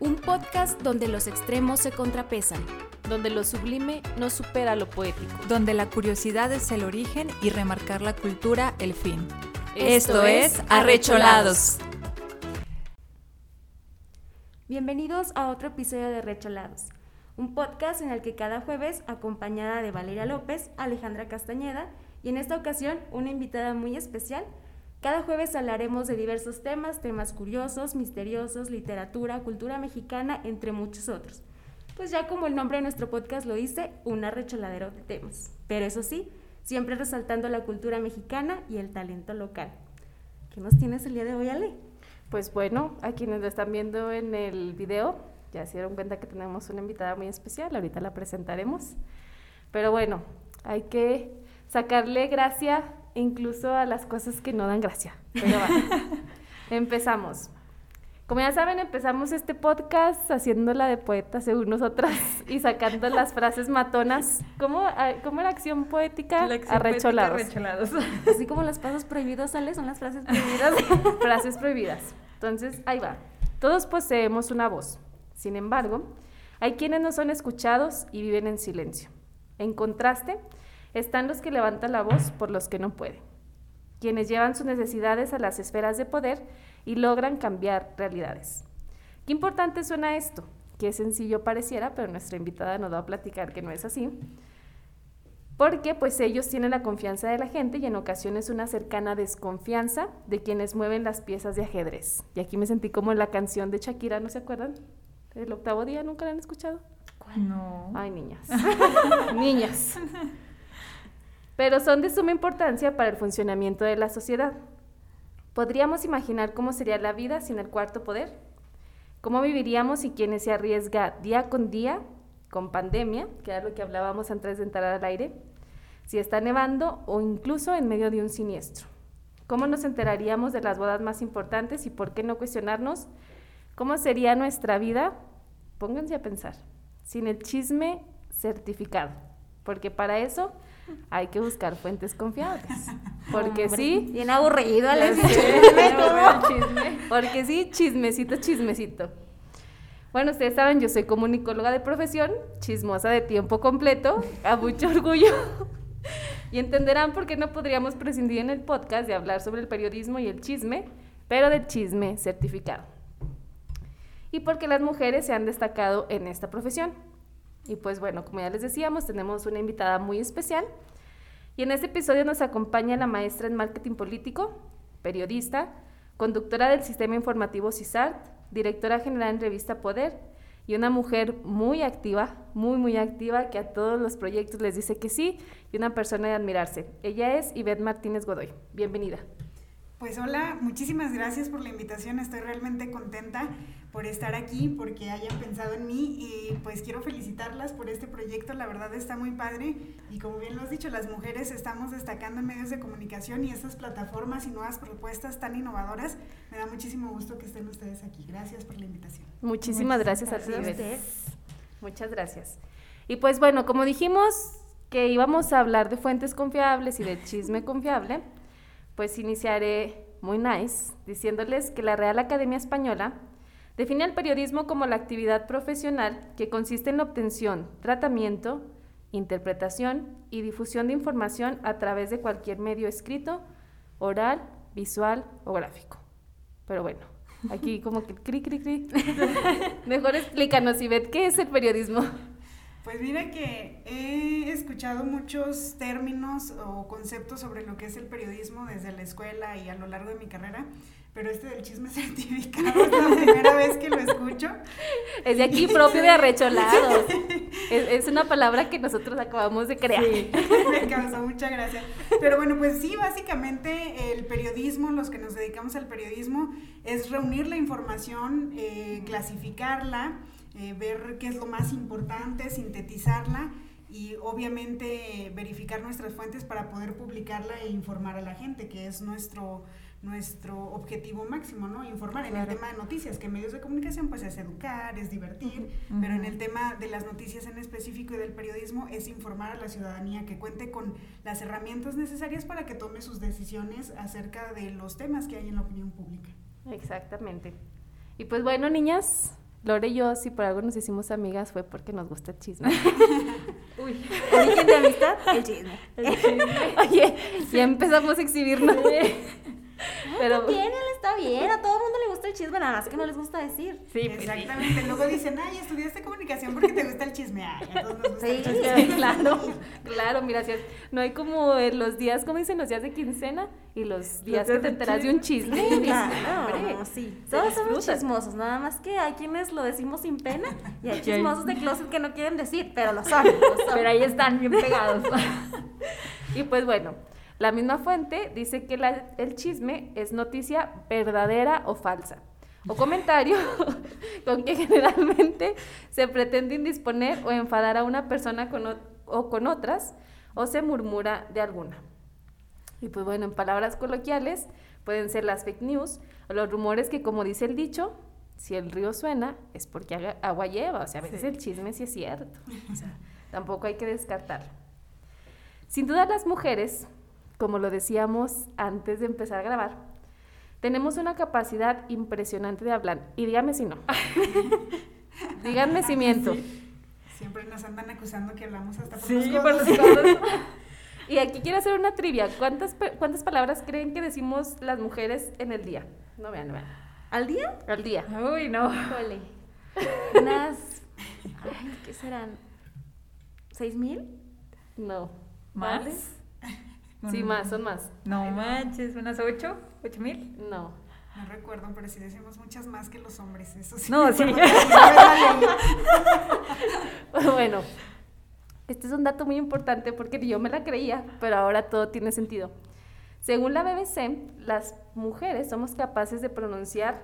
Un podcast donde los extremos se contrapesan, donde lo sublime no supera lo poético, donde la curiosidad es el origen y remarcar la cultura el fin. Esto, es Arrecholados. Bienvenidos a otro episodio de Arrecholados, un podcast en el que cada jueves, acompañada de Valeria López, Alejandra Castañeda y en esta ocasión una invitada muy especial, cada jueves hablaremos de diversos temas, temas curiosos, misteriosos, literatura, cultura mexicana, entre muchos otros. Pues ya como el nombre de nuestro podcast lo dice, un arrecholadero de temas. Pero eso sí, siempre resaltando la cultura mexicana y el talento local. ¿Qué nos tienes el día de hoy, Ale? Pues bueno, a quienes lo están viendo en el video, ya se dieron cuenta que tenemos una invitada muy especial, ahorita la presentaremos. Pero bueno, hay que sacarle gracia incluso a las cosas que no dan gracia. Pero empezamos. Como ya saben, empezamos este podcast haciéndola de poeta según nosotras y sacando las frases matonas. ¿Cómo, cómo la acción poética? arrecholados. Así como las pasos prohibidos, ¿sale? Son las frases prohibidas. frases prohibidas. Entonces, ahí va. Todos poseemos una voz. Sin embargo, hay quienes no son escuchados y viven en silencio. En contraste, están los que levantan la voz por los que no pueden, quienes llevan sus necesidades a las esferas de poder y logran cambiar realidades. Qué importante suena esto, qué sencillo pareciera, pero nuestra invitada nos va a platicar que no es así. Porque pues ellos tienen la confianza de la gente y en ocasiones una cercana desconfianza de quienes mueven las piezas de ajedrez. Y aquí me sentí como en la canción de Shakira, ¿no se acuerdan? El octavo día, ¿nunca la han escuchado? No. Ay, niñas. niñas pero son de suma importancia para el funcionamiento de la sociedad. ¿Podríamos imaginar cómo sería la vida sin el cuarto poder? ¿Cómo viviríamos si quienes se arriesga día con día, con pandemia, que era lo que hablábamos antes de entrar al aire, si está nevando o incluso en medio de un siniestro? ¿Cómo nos enteraríamos de las bodas más importantes y por qué no cuestionarnos cómo sería nuestra vida? Pónganse a pensar, sin el chisme certificado, porque para eso hay que buscar fuentes confiables. Porque sí. Bien aburrido, Porque sí, chismecito, chismecito. Bueno, ustedes saben, yo soy comunicóloga de profesión, chismosa de tiempo completo, a mucho orgullo. Y entenderán por qué no podríamos prescindir en el podcast de hablar sobre el periodismo y el chisme, pero del chisme certificado. Y porque las mujeres se han destacado en esta profesión. Y pues bueno, como ya les decíamos, tenemos una invitada muy especial. Y en este episodio nos acompaña la maestra en marketing político, periodista, conductora del sistema informativo CISART, directora general en revista Poder y una mujer muy activa, muy, muy activa, que a todos los proyectos les dice que sí y una persona de admirarse. Ella es Ivette Martínez Godoy. Bienvenida. Pues hola, muchísimas gracias por la invitación. Estoy realmente contenta por estar aquí, porque hayan pensado en mí y pues quiero felicitarlas por este proyecto. La verdad está muy padre y como bien lo has dicho, las mujeres estamos destacando en medios de comunicación y estas plataformas y nuevas propuestas tan innovadoras. Me da muchísimo gusto que estén ustedes aquí. Gracias por la invitación. Muchísimas gracias, a ti. Muchas gracias. Y pues bueno, como dijimos que íbamos a hablar de fuentes confiables y de chisme confiable, pues iniciaré muy nice diciéndoles que la Real Academia Española define el periodismo como la actividad profesional que consiste en la obtención, tratamiento, interpretación y difusión de información a través de cualquier medio escrito, oral, visual o gráfico. Pero bueno, aquí como que cri, cri, cri. Mejor explícanos, Ivette, ¿qué es el periodismo? Pues mira que he escuchado muchos términos o conceptos sobre lo que es el periodismo desde la escuela y a lo largo de mi carrera, pero este del chisme certificado es la primera vez que lo escucho. Es de aquí propio de arrecholado. Es, es, una palabra que nosotros acabamos de crear. Sí, me causó mucha gracia. Pero bueno, pues sí, básicamente el periodismo, los que nos dedicamos al periodismo, es reunir la información, eh, clasificarla, eh, ver qué es lo más importante, sintetizarla y obviamente verificar nuestras fuentes para poder publicarla e informar a la gente, que es nuestro nuestro objetivo máximo, ¿no? Informar en el tema de noticias, que medios de comunicación pues es educar, es divertir, pero en el tema de las noticias en específico y del periodismo es informar a la ciudadanía que cuente con las herramientas necesarias para que tome sus decisiones acerca de los temas que hay en la opinión pública. Exactamente. Y pues bueno, niñas, Lore y yo, si por algo nos hicimos amigas, fue porque nos gusta el chisme. Uy, origen de amistad, el chisme. Oye, ya empezamos a exhibirnos. Pero bien, él está bien, a todo el mundo le gusta el chisme, nada más que no les gusta decir. Sí, pues Exactamente, luego dicen, ay, estudiaste comunicación porque te gusta el chisme. Ay, a todos nos gusta el chisme. Sí, claro, claro, mira, si es, no hay como los días, como dicen, los días de quincena y los días que te enteras de un chisme. Sí, claro, sí. Todos somos chismosos, nada más que hay quienes lo decimos sin pena y hay chismosos de closet que no quieren decir, pero lo son. Lo son. Pero ahí están bien pegados. y pues bueno, la misma fuente dice que el chisme es noticia verdadera o falsa, o comentario con que generalmente se pretende indisponer o enfadar a una persona con o con otras, o se murmura de alguna. Y pues bueno, en palabras coloquiales pueden ser las fake news o los rumores que como dice el dicho, si el río suena es porque agua lleva, o sea, a veces el chisme sí es cierto, o sea, tampoco hay que descartarlo. Sin duda las mujeres como lo decíamos antes de empezar a grabar, tenemos una capacidad impresionante de hablar. Y dígame si no. díganme si miento. Siempre nos andan acusando que hablamos hasta por sí, los codos. Por los y aquí quiero hacer una trivia. ¿Cuántas, ¿Cuántas palabras creen que decimos las mujeres en el día? No vean, no vean. ¿Al día? Al día. Uy, no. Híjole. Unas. Ay, ¿qué serán? ¿Seis mil? No. ¿Más? Sí, más, son más. No manches, ¿unas ocho? ¿Ocho mil? No. No recuerdo, pero sí decimos muchas más que los hombres, eso sí. No, sí. bueno, este es un dato muy importante porque yo me la creía, pero ahora todo tiene sentido. Según la BBC, las mujeres somos capaces de pronunciar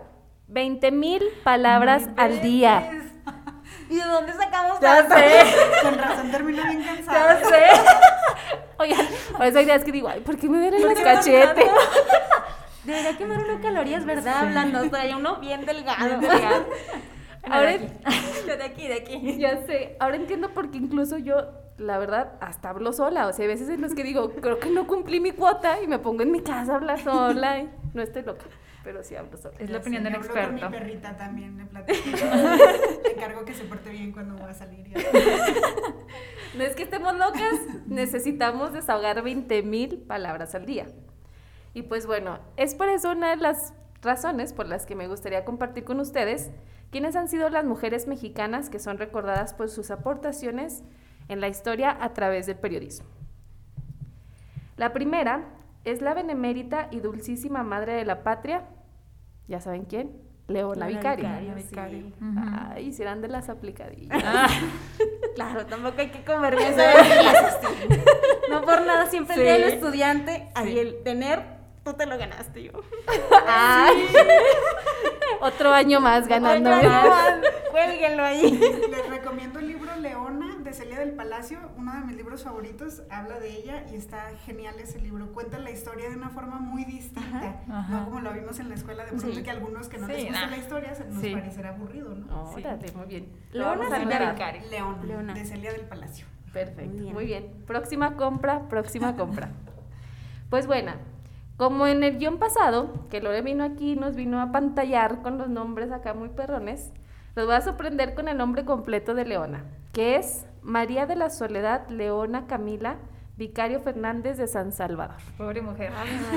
20 mil palabras al día. ¿Y de dónde sacamos Ya sé. Con razón termino bien cansada. Ya sé. Oigan, por eso hay días que digo, ay, ¿por qué me duele el cachete? Debería quemar uno calorías, ¿verdad? Hablando, trae uno bien delgado. Ahora, de aquí. de aquí, de aquí. Ya sé, ahora entiendo por qué incluso yo, la verdad, hasta hablo sola. O sea, hay veces en los que digo, creo que no cumplí mi cuota y me pongo en mi casa a hablar sola y no estoy loca pero sí hablo sola. Es la opinión del experto. Con mi perrita también le platico. le encargo que se porte bien cuando voy a salir. no es que estemos locas, necesitamos desahogar 20 mil palabras al día. Y pues bueno, es por eso una de las razones por las que me gustaría compartir con ustedes quiénes han sido las mujeres mexicanas que son recordadas por sus aportaciones en la historia a través del periodismo. La primera es la benemérita y dulcísima madre de la patria, ya saben quién, Leona Vicario. Vicario, Ay, serán de las aplicadillas. Ah. claro, tampoco hay que comer bien. no por nada, siempre el día del estudiante, ahí el tener, tú te lo ganaste yo. Ay. Otro año más ganando. Cuélguenlo ahí. Les recomiendo el libro Leona de Celia del Palacio, uno de mis libros favoritos, habla de ella y está genial ese libro. Cuenta la historia de una forma muy distinta, no como lo vimos en la escuela, de pronto que algunos que no les gusta la historia se nos parecerá aburrido, ¿no? Órale, muy bien. Leona, Leona, de Celia del Palacio. Perfecto, muy bien. Próxima compra, próxima compra. Pues bueno, como en el guion pasado, que Lore vino aquí nos vino a pantallar con los nombres acá muy perrones, los voy a sorprender con el nombre completo de Leona, que es María de la Soledad Leona Camila Vicario Fernández de San Salvador. Pobre mujer.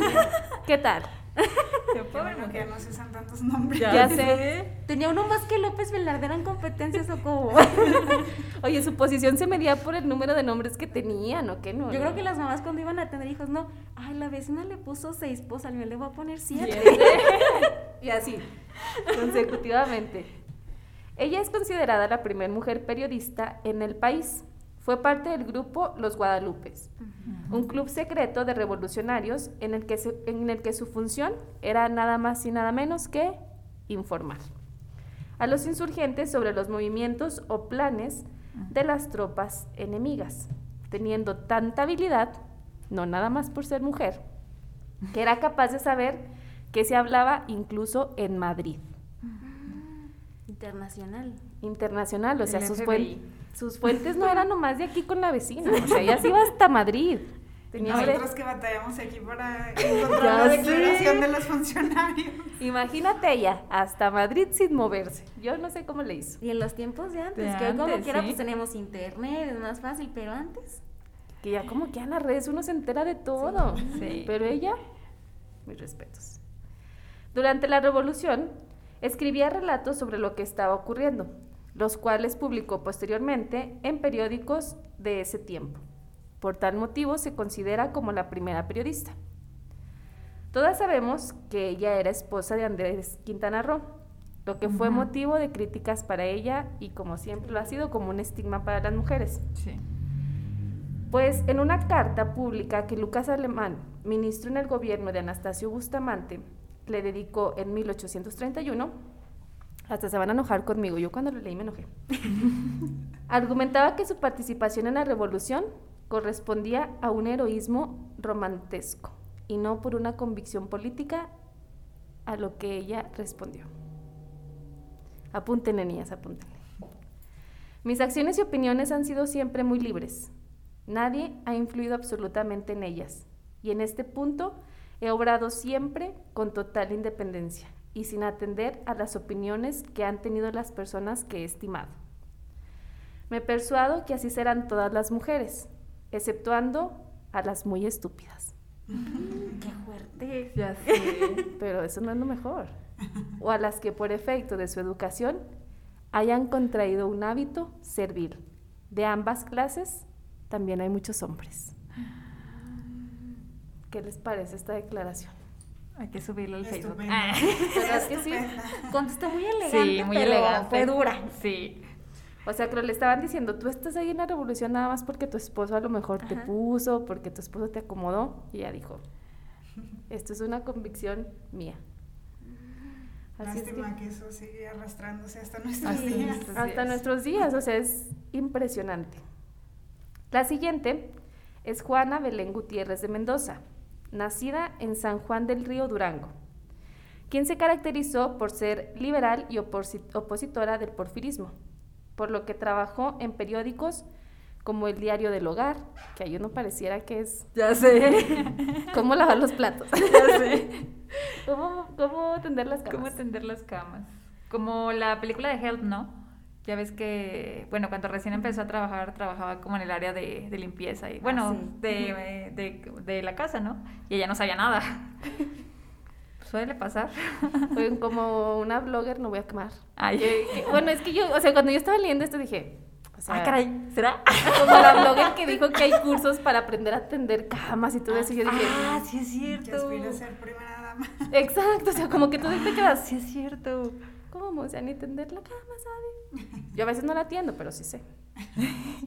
¿Qué tal? Pobre mujer, no se usan tantos nombres. Ya, sé. Tenía uno más que López Velarde en competencias o como. Oye, su posición se medía por el número de nombres que tenían, ¿o qué no? Yo creo que las mamás cuando iban a tener hijos, no, ay, la vecina le puso seis, pues al mío le voy a poner siete. y así, consecutivamente. Ella es considerada la primera mujer periodista en el país. Fue parte del grupo Los Guadalupes, un club secreto de revolucionarios en el, que en el que su función era nada más y nada menos que informar a los insurgentes sobre los movimientos o planes de las tropas enemigas, teniendo tanta habilidad, no nada más por ser mujer, que era capaz de saber que se hablaba incluso en Madrid. Internacional. Internacional, o sea, sus, sus, fuentes no eran nomás de aquí con la vecina, o sea, ella se iba hasta Madrid. Tenía Nosotros que batallamos aquí para encontrar la declaración de los funcionarios. Imagínate ella, hasta Madrid sin moverse. Yo no sé cómo le hizo. Y en los tiempos de antes, De que hoy como antes, quiera pues tenemos internet, es más fácil, pero antes. Que ya como que en las redes uno se entera de todo. Sí. Pero ella, mis respetos. Durante la revolución, escribía relatos sobre lo que estaba ocurriendo, los cuales publicó posteriormente en periódicos de ese tiempo. Por tal motivo se considera como la primera periodista. Todas sabemos que ella era esposa de Andrés Quintana Roo, lo que fue motivo de críticas para ella y como siempre lo ha sido como un estigma para las mujeres. Sí. Pues en una carta pública que Lucas Alemán, ministro en el gobierno de Anastasio Bustamante, le dedicó en 1831, hasta se van a enojar conmigo, yo cuando lo leí me enojé, argumentaba que su participación en la revolución correspondía a un heroísmo romantesco y no por una convicción política a lo que ella respondió. Apúntenle, niñas, apúntenle. Mis acciones y opiniones han sido siempre muy libres. Nadie ha influido absolutamente en ellas. Y en este punto he obrado siempre con total independencia y sin atender a las opiniones que han tenido las personas que he estimado. Me persuado que así serán todas las mujeres, exceptuando a las muy estúpidas. Qué fuerte. Ya sé. Pero eso no es lo mejor. O a las que por efecto de su educación hayan contraído un hábito servil. De ambas clases también hay muchos hombres. ¿Qué les parece esta declaración? Hay que subirlo al Facebook. Ah. ¿Verdad que sí? Contestó muy elegante, Sí, muy pero elegante. fue dura. Sí. O sea, que le estaban diciendo, tú estás ahí en la revolución nada más porque tu esposo a lo mejor te puso, porque tu esposo te acomodó. Y ella dijo, esto es una convicción mía. Así es que- Lástima que... eso sigue arrastrándose hasta nuestros Así días. es. hasta nuestros días, o sea, es impresionante. La siguiente es Juana Belén Gutiérrez de Mendoza, nacida en San Juan del Río Durango, quien se caracterizó por ser liberal y oposi- opositora del porfirismo, por lo que trabajó en periódicos como el Diario del Hogar, que ahí uno pareciera que es Ya sé. cómo lavar los platos, ya sé. cómo, cómo tender las ¿Cómo camas. tender las camas? Como la película de Help, ¿no? Ya ves que, bueno, cuando recién empezó a trabajar, trabajaba como en el área de, de limpieza y, bueno, sí. de, de, de la casa, ¿no? Y ella no sabía nada. Suele pasar. Fue como una blogger, no voy a quemar. Ay. Que- que- bueno, es que yo, o sea, cuando yo estaba leyendo esto dije, o sea, ah, caray, ¿será? como la blogger que dijo que hay cursos para aprender a tender camas y todo eso, y yo dije, Ah, sí es cierto. aspira a ser primera dama. exacto, o sea, como que tú te quedas, Sí es cierto. ¿Cómo? O sea, ni tender la cama, ¿sabe? Yo a veces no la atiendo, pero sí sé.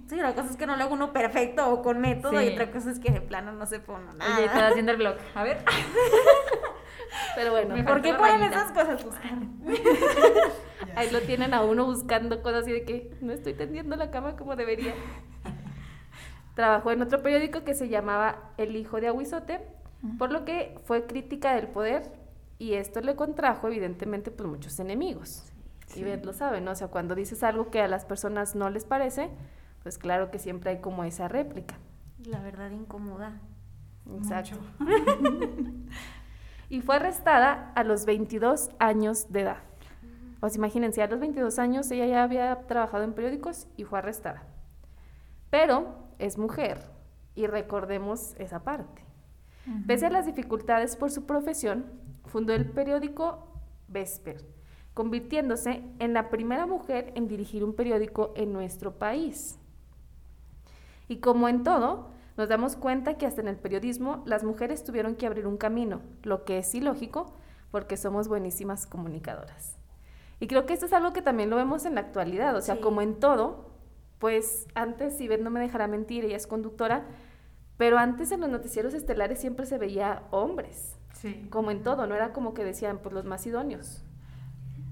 Sí, la cosa es que no lo hago uno perfecto o con método Sí. y otra cosa es que de plano no se pone nada. Oye, estás haciendo el blog. A ver. Pero bueno, Me ¿Por qué ponen esas cosas? Buscar. Ya ahí sé. lo tienen a uno buscando cosas así de que no estoy tendiendo la cama como debería. Trabajó en otro periódico que se llamaba El Hijo de Aguizote, por lo que fue crítica del poder y esto le contrajo evidentemente pues muchos enemigos. Y Beth lo sabe, ¿no? O sea, cuando dices algo que a las personas no les parece, pues claro que siempre hay como esa réplica. La verdad incomoda. Exacto. Mucho. Y fue arrestada a los 22 años de edad. O sea, imagínense, a los 22 años ella ya había trabajado en periódicos y fue arrestada. Pero es mujer y recordemos esa parte. Pese a las dificultades por su profesión, fundó el periódico Vesper, convirtiéndose en la primera mujer en dirigir un periódico en nuestro país. Y como en todo, nos damos cuenta que hasta en el periodismo las mujeres tuvieron que abrir un camino, lo que es ilógico porque somos buenísimas comunicadoras. Y creo que esto es algo que también lo vemos en la actualidad, o sea, Sí. como en todo, pues antes, si Beth no me dejará mentir, ella es conductora, pero antes en los noticieros estelares siempre se veía hombres, Sí. como en todo, no era como que decían, pues los más idóneos.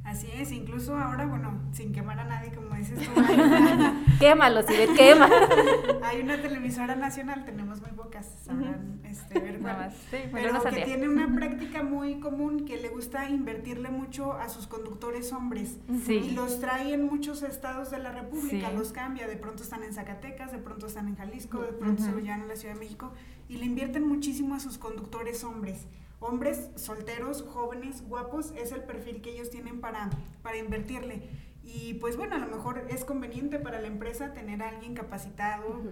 Así es, incluso ahora, bueno, sin quemar a nadie, como dices tú, Quémalo, si Beth quema. hay una televisora nacional, tenemos muy pocas, sabrán este, ver Nada cuál. más. Sí, Pero lo que sabía. tiene una práctica muy común que le gusta invertirle mucho a sus conductores hombres. Sí. Y los trae en muchos estados de la República, Sí. los cambia. De pronto están en Zacatecas, de pronto están en Jalisco, de pronto se lo llevan a la Ciudad de México. Y le invierten muchísimo a sus conductores hombres. Hombres solteros, jóvenes, guapos, es el perfil que ellos tienen para, para invertirle. Y pues bueno, a lo mejor es conveniente para la empresa tener a alguien capacitado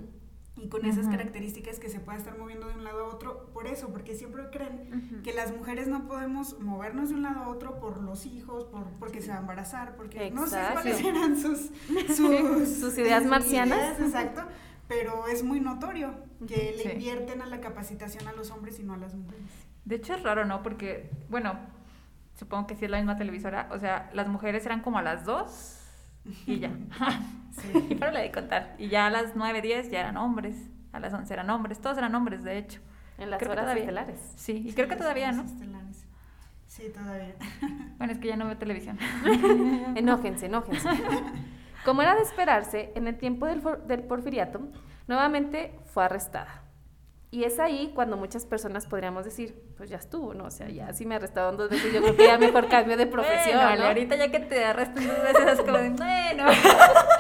y con esas características que se pueda estar moviendo de un lado a otro, por eso, porque siempre creen que las mujeres no podemos movernos de un lado a otro por los hijos, por porque se va a embarazar, porque no sé cuáles eran sus, sus, ideas marcianas. exacto, pero es muy notorio que le invierten a la capacitación a los hombres y no a las mujeres. De hecho es raro, ¿no? Porque, bueno, supongo que sí es la misma televisora, o sea, las mujeres eran como a las dos y ya. sí. y para de contar. Y ya a las 9, 10 ya eran hombres, a las 11 eran hombres, todos eran hombres, de hecho. En las horas estelares. Sí, y creo que todavía, ¿no? Sí, todavía. Bueno, es que ya no veo televisión. enójense, enójense. Como era de esperarse, en el tiempo del, del porfiriato, nuevamente fue arrestada. Y es ahí cuando muchas personas podríamos decir, pues ya estuvo, ¿no? O sea, ya si me arrestaron dos veces, yo creo que ya mejor cambio de profesión. Bueno, ¿no? ahorita ya que te arrestan dos veces es como bueno,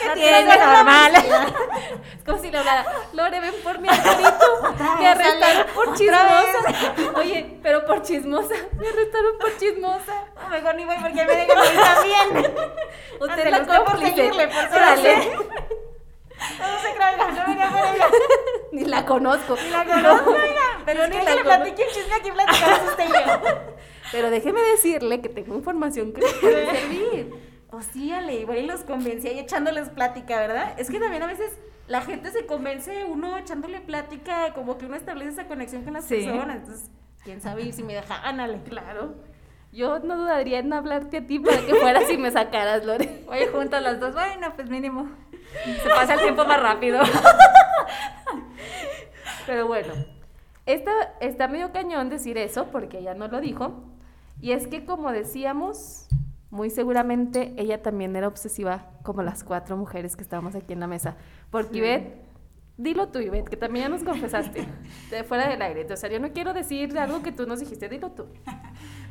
¿qué tienes normal? es como si le hablara, Lore, ven por mi arbolito, me arrestaron por chismosa. Oye, pero por chismosa, me arrestaron por chismosa. No, mejor ni voy porque me dejan ir también. Usted la cómplice. Por no se crean, no venía por ella. Ni la conozco. Ni la conozco, oiga. Pero ni la le platiqué un chisme aquí platicamos usted y yo. Pero déjeme decirle que tengo información que le puede servir. O sí, Ale, igual y los convencía y echándoles plática, ¿verdad? Es que también a veces la gente se convence uno echándole plática, como que uno establece esa conexión con las personas. Entonces, quién sabe si me dejaban, Ale. Claro. Yo no dudaría en hablarte a ti para que fueras y me sacaras, Lore. Oye, juntas las dos, bueno, pues mínimo. Se pasa el tiempo más rápido. Pero bueno, está, está medio cañón decir eso porque ella no lo dijo. Y es que como decíamos, muy seguramente ella también era obsesiva como las cuatro mujeres que estábamos aquí en la mesa. Porque Ivette, dilo tú Ivette, que también ya nos confesaste, de fuera del aire. O sea, yo no quiero decir algo que tú nos dijiste, dilo tú.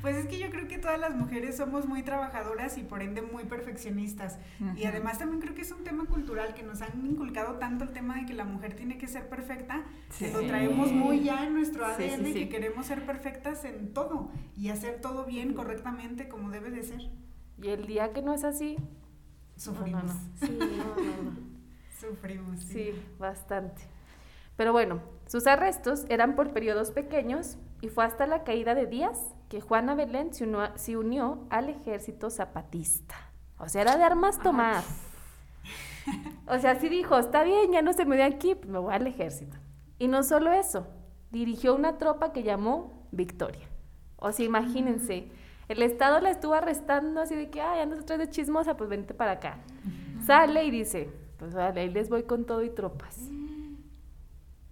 Pues es que yo creo que todas las mujeres somos muy trabajadoras y por ende muy perfeccionistas. Y además también creo que es un tema cultural que nos han inculcado tanto el tema de que la mujer tiene que ser perfecta, que lo traemos muy ya en nuestro ADN y que queremos ser perfectas en todo y hacer todo bien, correctamente, como debe de ser. Y el día que no es así, sufrimos. Sí, Sufrimos. sí, bastante. Pero bueno, sus arrestos eran por periodos pequeños y fue hasta la caída de Díaz que Juana Belén se unió, al ejército zapatista. O sea, era de armas tomar. O sea, sí dijo, está bien, ya no se me dio aquí, pues me voy al ejército. Y no solo eso, dirigió una tropa que llamó Victoria. O sea, imagínense, el Estado la estuvo arrestando así de que, ay, andas otra de chismosa, pues vente para acá. Sale y dice, pues ahí les voy con todo y tropas.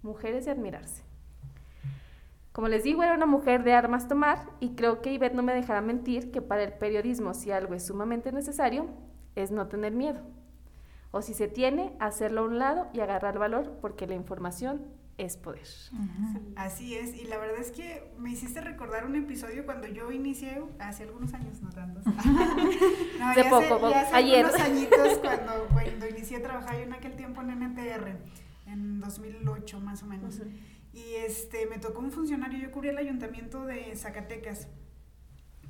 Mujeres de admirarse. Como les digo, era una mujer de armas tomar y creo que Ivette no me dejará mentir que para el periodismo si algo es sumamente necesario es no tener miedo. O si se tiene, hacerlo a un lado y agarrar valor porque la información es poder. Así es, y la verdad es que me hiciste recordar un episodio cuando yo inicié, hace algunos años, no tantos. no, de poco, hace ayer. Algunos añitos cuando, cuando inicié a trabajar yo en aquel tiempo en NTR, en 2008 más o menos. Y este, me tocó un funcionario, yo cubrí el ayuntamiento de Zacatecas,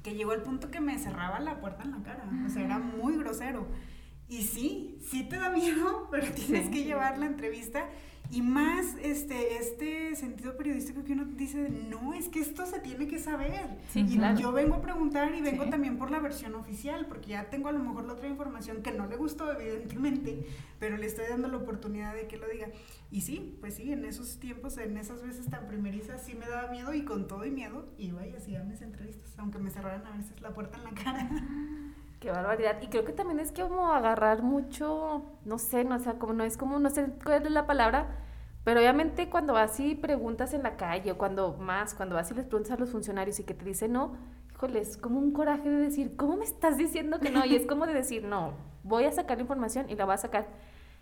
que llegó al punto que me cerraba la puerta en la cara. O sea, era muy grosero. Y sí, sí te da miedo, pero tienes que llevar la entrevista y más este, este sentido periodístico que uno dice, no, es que esto se tiene que saber. y yo vengo a preguntar y vengo también por la versión oficial, porque ya tengo a lo mejor la otra información que no le gustó, evidentemente, pero le estoy dando la oportunidad de que lo diga. Y sí, pues sí, en esos tiempos, en esas veces tan primerizas, sí me daba miedo y con todo y miedo iba y hacía mis entrevistas, aunque me cerraran a veces la puerta en la cara. Qué barbaridad. Y creo que también es como agarrar mucho, no sé, no, o sea, como no es como, no sé cuál es la palabra, pero obviamente cuando vas y preguntas en la calle, o cuando más, cuando vas y les preguntas a los funcionarios y que te dicen no, híjole, es como un coraje de decir, ¿cómo me estás diciendo que no? Y es como de decir, no, voy a sacar la información y la voy a sacar.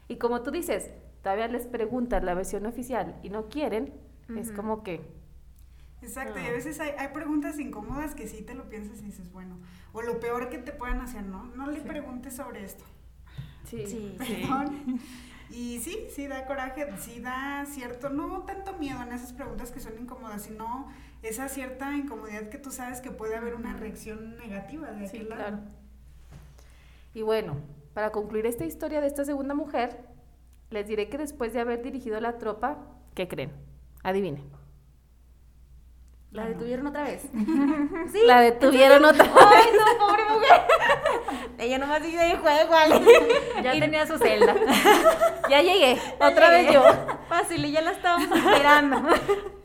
Y como tú dices, todavía les preguntas la versión oficial y no quieren, es como que Exacto, y a veces hay, hay, preguntas incómodas que sí te lo piensas y dices, bueno, o lo peor que te puedan hacer, ¿no? No le preguntes sobre esto. Sí, sí. Perdón. Y sí, sí da coraje, sí da cierto, no tanto miedo en esas preguntas que son incómodas, sino esa cierta incomodidad que tú sabes que puede haber una reacción negativa de Sí, aquel lado. claro. Y bueno, para concluir esta historia de esta segunda mujer, les diré que después de haber dirigido la tropa, ¿qué creen? Adivinen. ¿La detuvieron otra vez? Sí. La detuvieron otra vez. ¡Ay, no, pobre mujer! Ella nomás dice de juego, ¿vale? Ya tenía su celda. Ya llegué, otra vez yo. Fácil, y ya la estábamos esperando.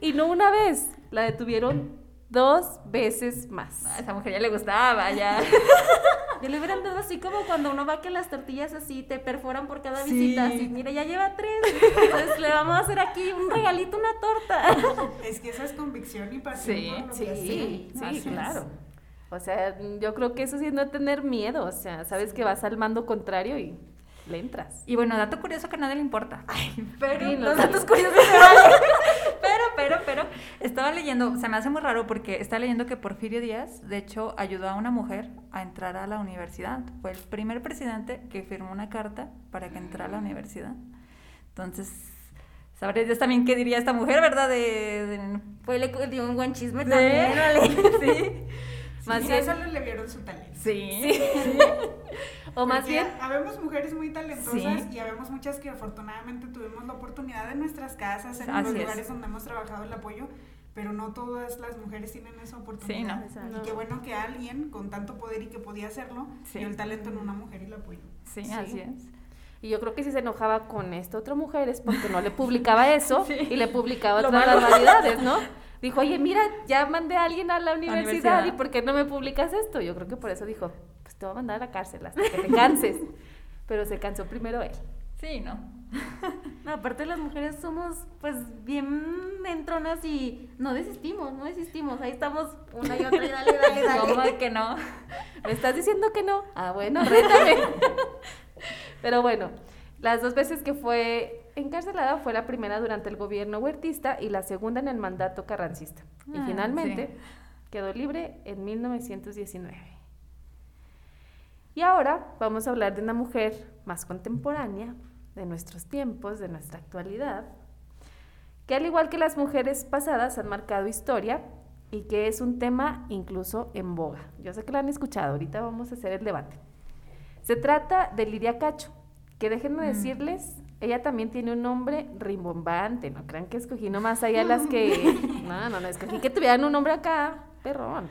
Y no una vez, la detuvieron dos veces más. A esa mujer ya le gustaba, ya. Yo le hubieran dado así como cuando uno va que las tortillas así te perforan por cada Sí. visita. Así, mira, ya lleva tres. Entonces le vamos a hacer aquí un regalito, una torta. Es que esa es convicción y pasión Sí, por lo Sí, que sí, es. claro. O sea, yo creo que eso sí es no tener miedo. O sea, sabes que vas al mando contrario y le entras. Y bueno, dato curioso que a nadie le importa. pero los datos curiosos se valen. Pero, pero, pero, estaba leyendo, se me hace muy raro porque estaba leyendo que Porfirio Díaz, de hecho, ayudó a una mujer a entrar a la universidad. Fue el primer presidente que firmó una carta para que entrara a la universidad. Entonces, sabré Dios también qué diría esta mujer, ¿verdad? De, de- Pues le dio un buen chisme Sí. también, ¿vale? sí. Más Sí, bien- a solo le vieron su talento. Sí. O más Porque bien, habemos mujeres muy talentosas Sí. y habemos muchas que afortunadamente tuvimos la oportunidad en nuestras casas, en Así los es. lugares donde hemos trabajado el apoyo, pero no todas las mujeres tienen esa oportunidad. Sí, no. Y qué bueno que alguien con tanto poder y que podía hacerlo, Sí. vio el talento en una mujer y la apoyó. Sí, Sí. así es. y yo creo que si se enojaba con esta otra mujer es porque no le publicaba eso Sí. y le publicaba Lo otras barbaridades, ¿no? Dijo, oye, mira, ya mandé a alguien a la universidad, universidad. y ¿por qué no me publicas esto? Yo creo que por eso dijo, pues te voy a mandar a la cárcel hasta que te canses. Pero se cansó primero él. Sí, ¿no? No, aparte las mujeres somos pues bien entronas y no desistimos, no desistimos. Ahí estamos una y otra y dale, dale, dale. ¿Cómo que no? ¿Me estás diciendo que no? Ah, bueno, rétame. Pero bueno, las dos veces que fue encarcelada fue la primera durante el gobierno huertista y la segunda en el mandato carrancista. Y Ah, finalmente sí. quedó libre en 1919. Y ahora vamos a hablar de una mujer más contemporánea, de nuestros tiempos, de nuestra actualidad, que al igual que las mujeres pasadas han marcado historia y que es un tema incluso en boga. Yo sé que la han escuchado, ahorita vamos a hacer el debate. Se trata de Lidia Cacho, que déjenme Mm. decirles, ella también tiene un nombre rimbombante, no crean que escogí nomás allá las que... No, no, no, escogí que tuvieran un nombre acá, perrón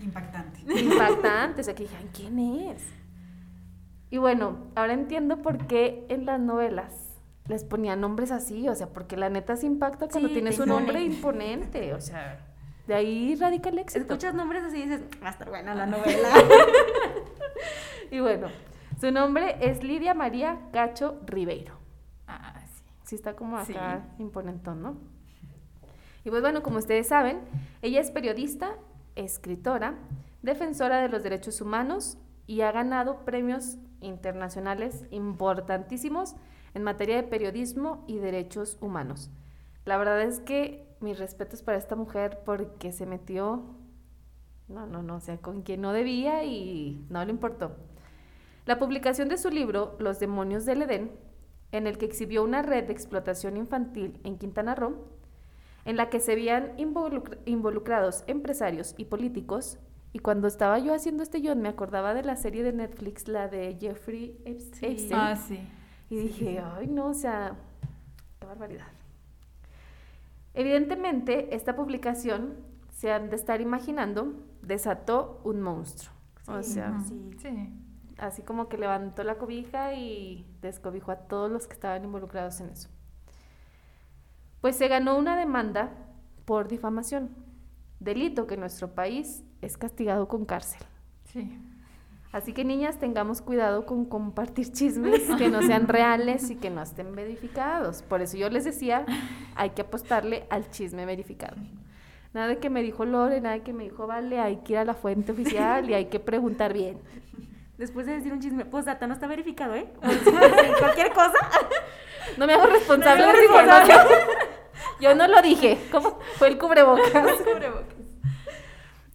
Impactante. impactante, o sea que dije, "Ay, ¿quién es? Y bueno, ahora entiendo por qué en las novelas les ponían nombres así, o sea, porque la neta se impacta cuando Sí, tienes un nombre impone. imponente, o sea, de ahí radica el éxito. Escuchas nombres así y dices, va a estar buena la novela. Y bueno, su nombre es Lidia María Cacho Ribeiro. Ah, sí. Sí está como Sí. acá imponentón, ¿no? Y pues bueno, como ustedes saben, ella es periodista, escritora, defensora de los derechos humanos y ha ganado premios internacionales importantísimos en materia de periodismo y derechos humanos. La verdad es que mis respetos para esta mujer porque se metió, no, no, no, o sea, con quien no debía y no le importó. La publicación de su libro, Los demonios del Edén, en el que exhibió una red de explotación infantil en Quintana Roo, en la que se veían involucra- involucrados empresarios y políticos. Y cuando estaba yo haciendo este guion, me acordaba de la serie de Netflix, la de Jeffrey Epst- Epstein. Ah, sí. Y dije, ay, no, o sea, qué barbaridad. Evidentemente, esta publicación, se han de estar imaginando, desató un monstruo. O Sí, sea, Ujú. sí. Sí. Así como que levantó la cobija y descobijó a todos los que estaban involucrados en eso. Pues se ganó una demanda por difamación, delito que en nuestro país es castigado con cárcel. Sí. Así que niñas, tengamos cuidado con compartir chismes que no sean reales y que no estén verificados. Por eso yo les decía, hay que apostarle al chisme verificado. Nada de que me dijo Lore, nada de que me dijo Vale, hay que ir a la fuente oficial y hay que preguntar bien. Después de decir un chisme, pues data no está verificado, ¿eh? Cualquier cosa. No me hago responsable No me de hago información. Yo no lo dije. ¿Cómo? Fue el cubrebocas.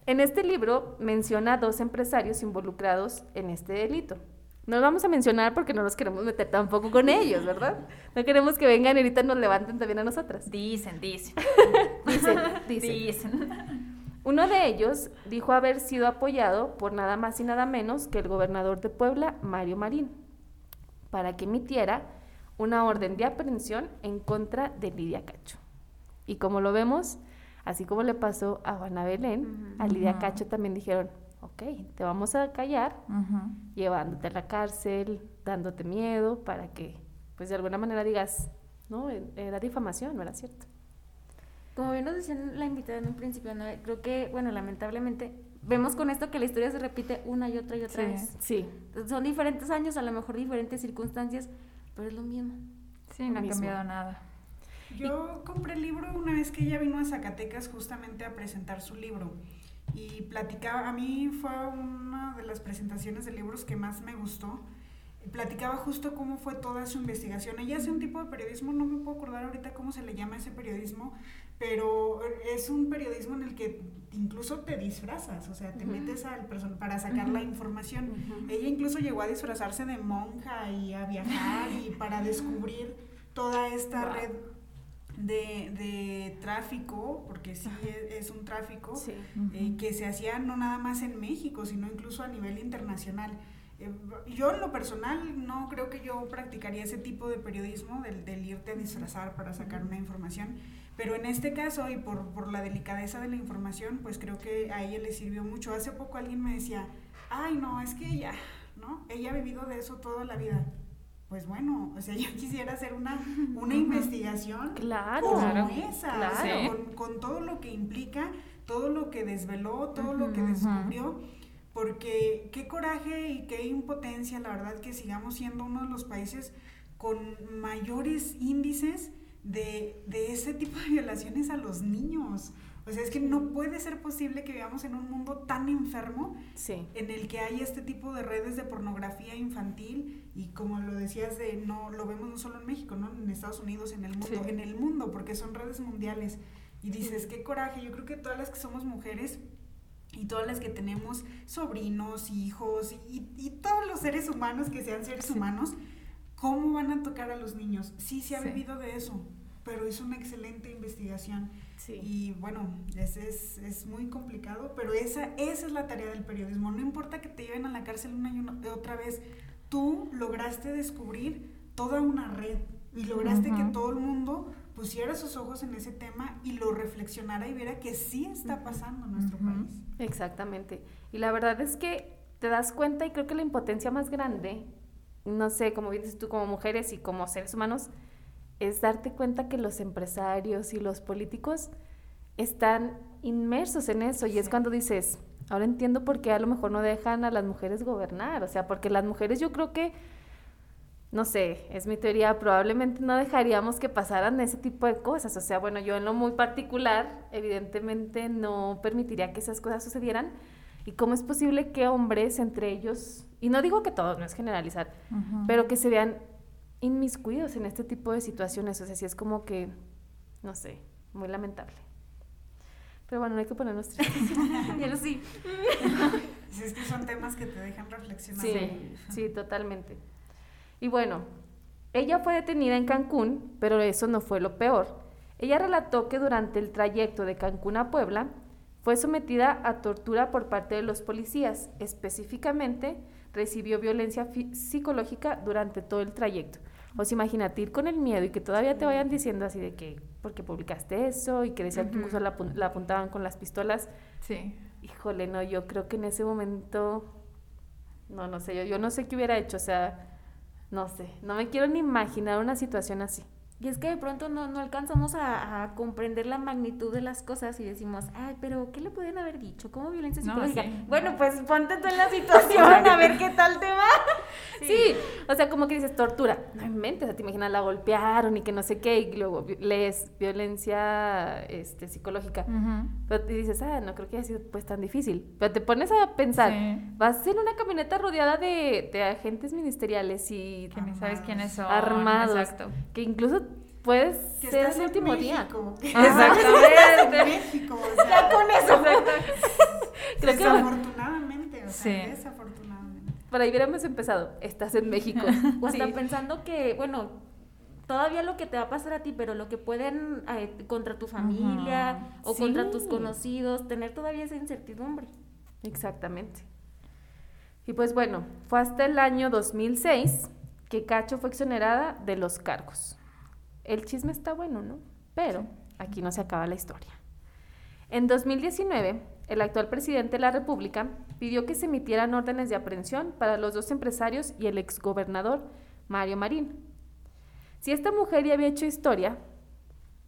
En este libro menciona a dos empresarios involucrados en este delito. No los vamos a mencionar porque no nos queremos meter tampoco con ellos, ¿verdad? No queremos que vengan y ahorita nos levanten también a nosotras. Dicen, dicen. Dicen, dicen. Dicen. Uno de ellos dijo haber sido apoyado por nada más y nada menos que el gobernador de Puebla, Mario Marín, para que emitiera una orden de aprehensión en contra de Lidia Cacho. Y como lo vemos, así como le pasó a Juana Belén, a Lidia. Cacho también dijeron, ok, te vamos a callar, llevándote a la cárcel, dándote miedo, para que, pues de alguna manera digas, no, era difamación, no era cierto. Como bien nos decían la invitada en un principio, ¿no? creo que, bueno, lamentablemente, vemos con esto que la historia se repite una y otra y otra Sí. vez. Sí, Son diferentes años, a lo mejor diferentes circunstancias, pero es lo mismo. Sí, no ha cambiado nada. Yo compré el libro una vez que ella vino a Zacatecas justamente a presentar su libro y platicaba, a mí fue una de las presentaciones de libros que más me gustó. Platicaba justo cómo fue toda su investigación. Ella hace un tipo de periodismo, no me puedo acordar ahorita cómo se le llama ese periodismo, pero es un periodismo en el que incluso te disfrazas, o sea, te metes al person para sacar la información. Ella incluso llegó a disfrazarse de monja y a viajar y para descubrir toda esta Wow. red de, de tráfico, porque sí es, es un tráfico, sí. eh, que se hacía no nada más en México, sino incluso a nivel internacional. Yo en lo personal no creo que yo practicaría ese tipo de periodismo, del, del irte a disfrazar para sacar una información, pero en este caso y por, por la delicadeza de la información, pues creo que a ella le sirvió mucho. Hace poco alguien me decía, ay no, es que ella, ¿no? Ella ha vivido de eso toda la vida. Pues bueno, o sea, yo quisiera hacer una, una investigación Claro, como Claro, esa, claro. o sea, Sí. con, con todo lo que implica, todo lo que desveló, todo lo que Ujú, ujú. descubrió, porque qué coraje y qué impotencia, la verdad, que sigamos siendo uno de los países con mayores índices de, de ese tipo de violaciones a los niños. O sea, es que no puede ser posible que vivamos en un mundo tan enfermo Sí. en el que hay este tipo de redes de pornografía infantil y como lo decías de no lo vemos no solo en México, ¿no? En Estados Unidos, en el mundo, Sí. en el mundo, porque son redes mundiales. Y dices, qué coraje, yo creo que todas las que somos mujeres y todas las que tenemos sobrinos, hijos y, y todos los seres humanos que sean seres humanos, ¿cómo van a tocar a los niños? Sí, se ha Sí. vivido de eso, pero hizo una excelente investigación. Sí. Y bueno, es, es, es muy complicado, pero esa, esa es la tarea del periodismo. No importa que te lleven a la cárcel una y una- otra vez, tú lograste descubrir toda una red y lograste que Ujú. todo el mundo pusiera sus ojos en ese tema y lo reflexionara y viera que sí está pasando en nuestro país. Exactamente. Y la verdad es que te das cuenta y creo que la impotencia más grande, no sé, como dices tú, como mujeres y como seres humanos, es darte cuenta que los empresarios y los políticos están inmersos en eso. Y es cuando dices, ahora entiendo por qué a lo mejor no dejan a las mujeres gobernar, o sea, porque las mujeres yo creo que, no sé, es mi teoría, probablemente no dejaríamos que pasaran ese tipo de cosas, o sea, bueno, yo en lo muy particular, evidentemente no permitiría que esas cosas sucedieran, y cómo es posible que hombres entre ellos, y no digo que todos, no es generalizar, pero que se vean inmiscuidos en este tipo de situaciones. O sea, sí es como que, no sé, muy lamentable. Pero bueno, no hay que ponernos tristes. Y él sí. Si es que son temas que te dejan reflexionar. Sí, sí, totalmente. Y bueno, ella fue detenida en Cancún, pero eso no fue lo peor. Ella relató que durante el trayecto de Cancún a Puebla fue sometida a tortura por parte de los policías. Específicamente, recibió violencia psicológica durante todo el trayecto. O sea, imagínate ir con el miedo y que todavía te vayan diciendo así de que, porque publicaste eso y que decían que incluso la, la apuntaban con las pistolas. Sí. Híjole, no, yo creo que en ese momento, no, no sé, yo, yo no sé qué hubiera hecho, o sea, no sé, no me quiero ni imaginar una situación así. Y es que de pronto no, no alcanzamos a, a comprender la magnitud de las cosas y decimos, ay, pero ¿qué le pueden haber dicho? ¿Cómo violencia No, psicológica? sí. Bueno, pues ponte tú en la situación a ver qué tal te va. Sí. o sea, como que dices tortura, no inventes, o sea, te imaginas, la golpearon y que no sé qué, y luego lees violencia este, psicológica. Pero te dices, ah, no creo que haya sido pues tan difícil. Pero te pones a pensar, Sí. vas en una camioneta rodeada de, de agentes ministeriales y Que ni sabes quiénes son. armados, Exacto. que incluso ser estás el último día. Exactamente. En México, o sea, con eso. Creo que- desafortunadamente, o sea, Sí. desafortunadamente. Por ahí hubiéramos empezado, estás en México. O hasta Sí. pensando que, bueno, todavía lo que te va a pasar a ti, pero lo que pueden eh, contra tu familia o Sí. contra tus conocidos, tener todavía esa incertidumbre. Exactamente. Y pues bueno, fue hasta el año 2006 que Cacho fue exonerada de los cargos. El chisme está bueno, ¿no? Pero aquí no se acaba la historia. En 2019, el actual presidente de la República pidió que se emitieran órdenes de aprehensión para los dos empresarios y el exgobernador Mario Marín. Si esta mujer ya había hecho historia,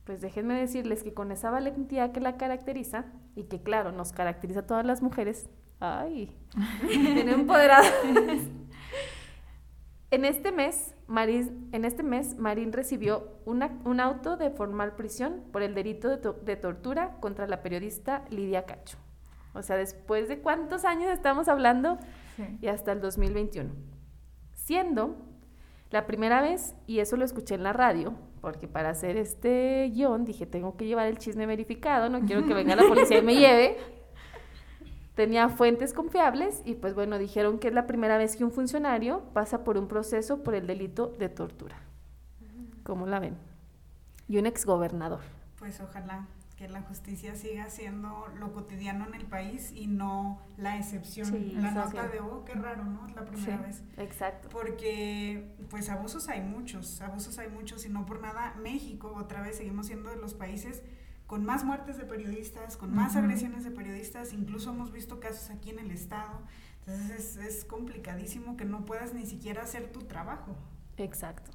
pues déjenme decirles que con esa valentía que la caracteriza, y que claro, nos caracteriza a todas las mujeres, ay, bien empoderadas. En este mes, Marín, en este mes, Marín recibió una- un auto de formal prisión por el delito de, to- de tortura contra la periodista Lidia Cacho. O sea, después de cuántos años estamos hablando, Sí. y hasta el 2021. Siendo la primera vez, y eso lo escuché en la radio, porque para hacer este guion dije, tengo que llevar el chisme verificado, no quiero que venga la policía y me lleve. Tenía fuentes confiables y pues bueno, dijeron que es la primera vez que un funcionario pasa por un proceso por el delito de tortura. ¿Cómo la ven? Y un exgobernador. Pues ojalá que la justicia siga siendo lo cotidiano en el país y no la excepción. Sí, la nota de, oh, qué raro, ¿no? Es la primera Sí, vez. Exacto. Porque, pues, abusos hay muchos, abusos hay muchos y no por nada México, otra vez, seguimos siendo de los países con más muertes de periodistas, con más agresiones de periodistas, incluso hemos visto casos aquí en el Estado. Entonces es, es complicadísimo que no puedas ni siquiera hacer tu trabajo. Exacto.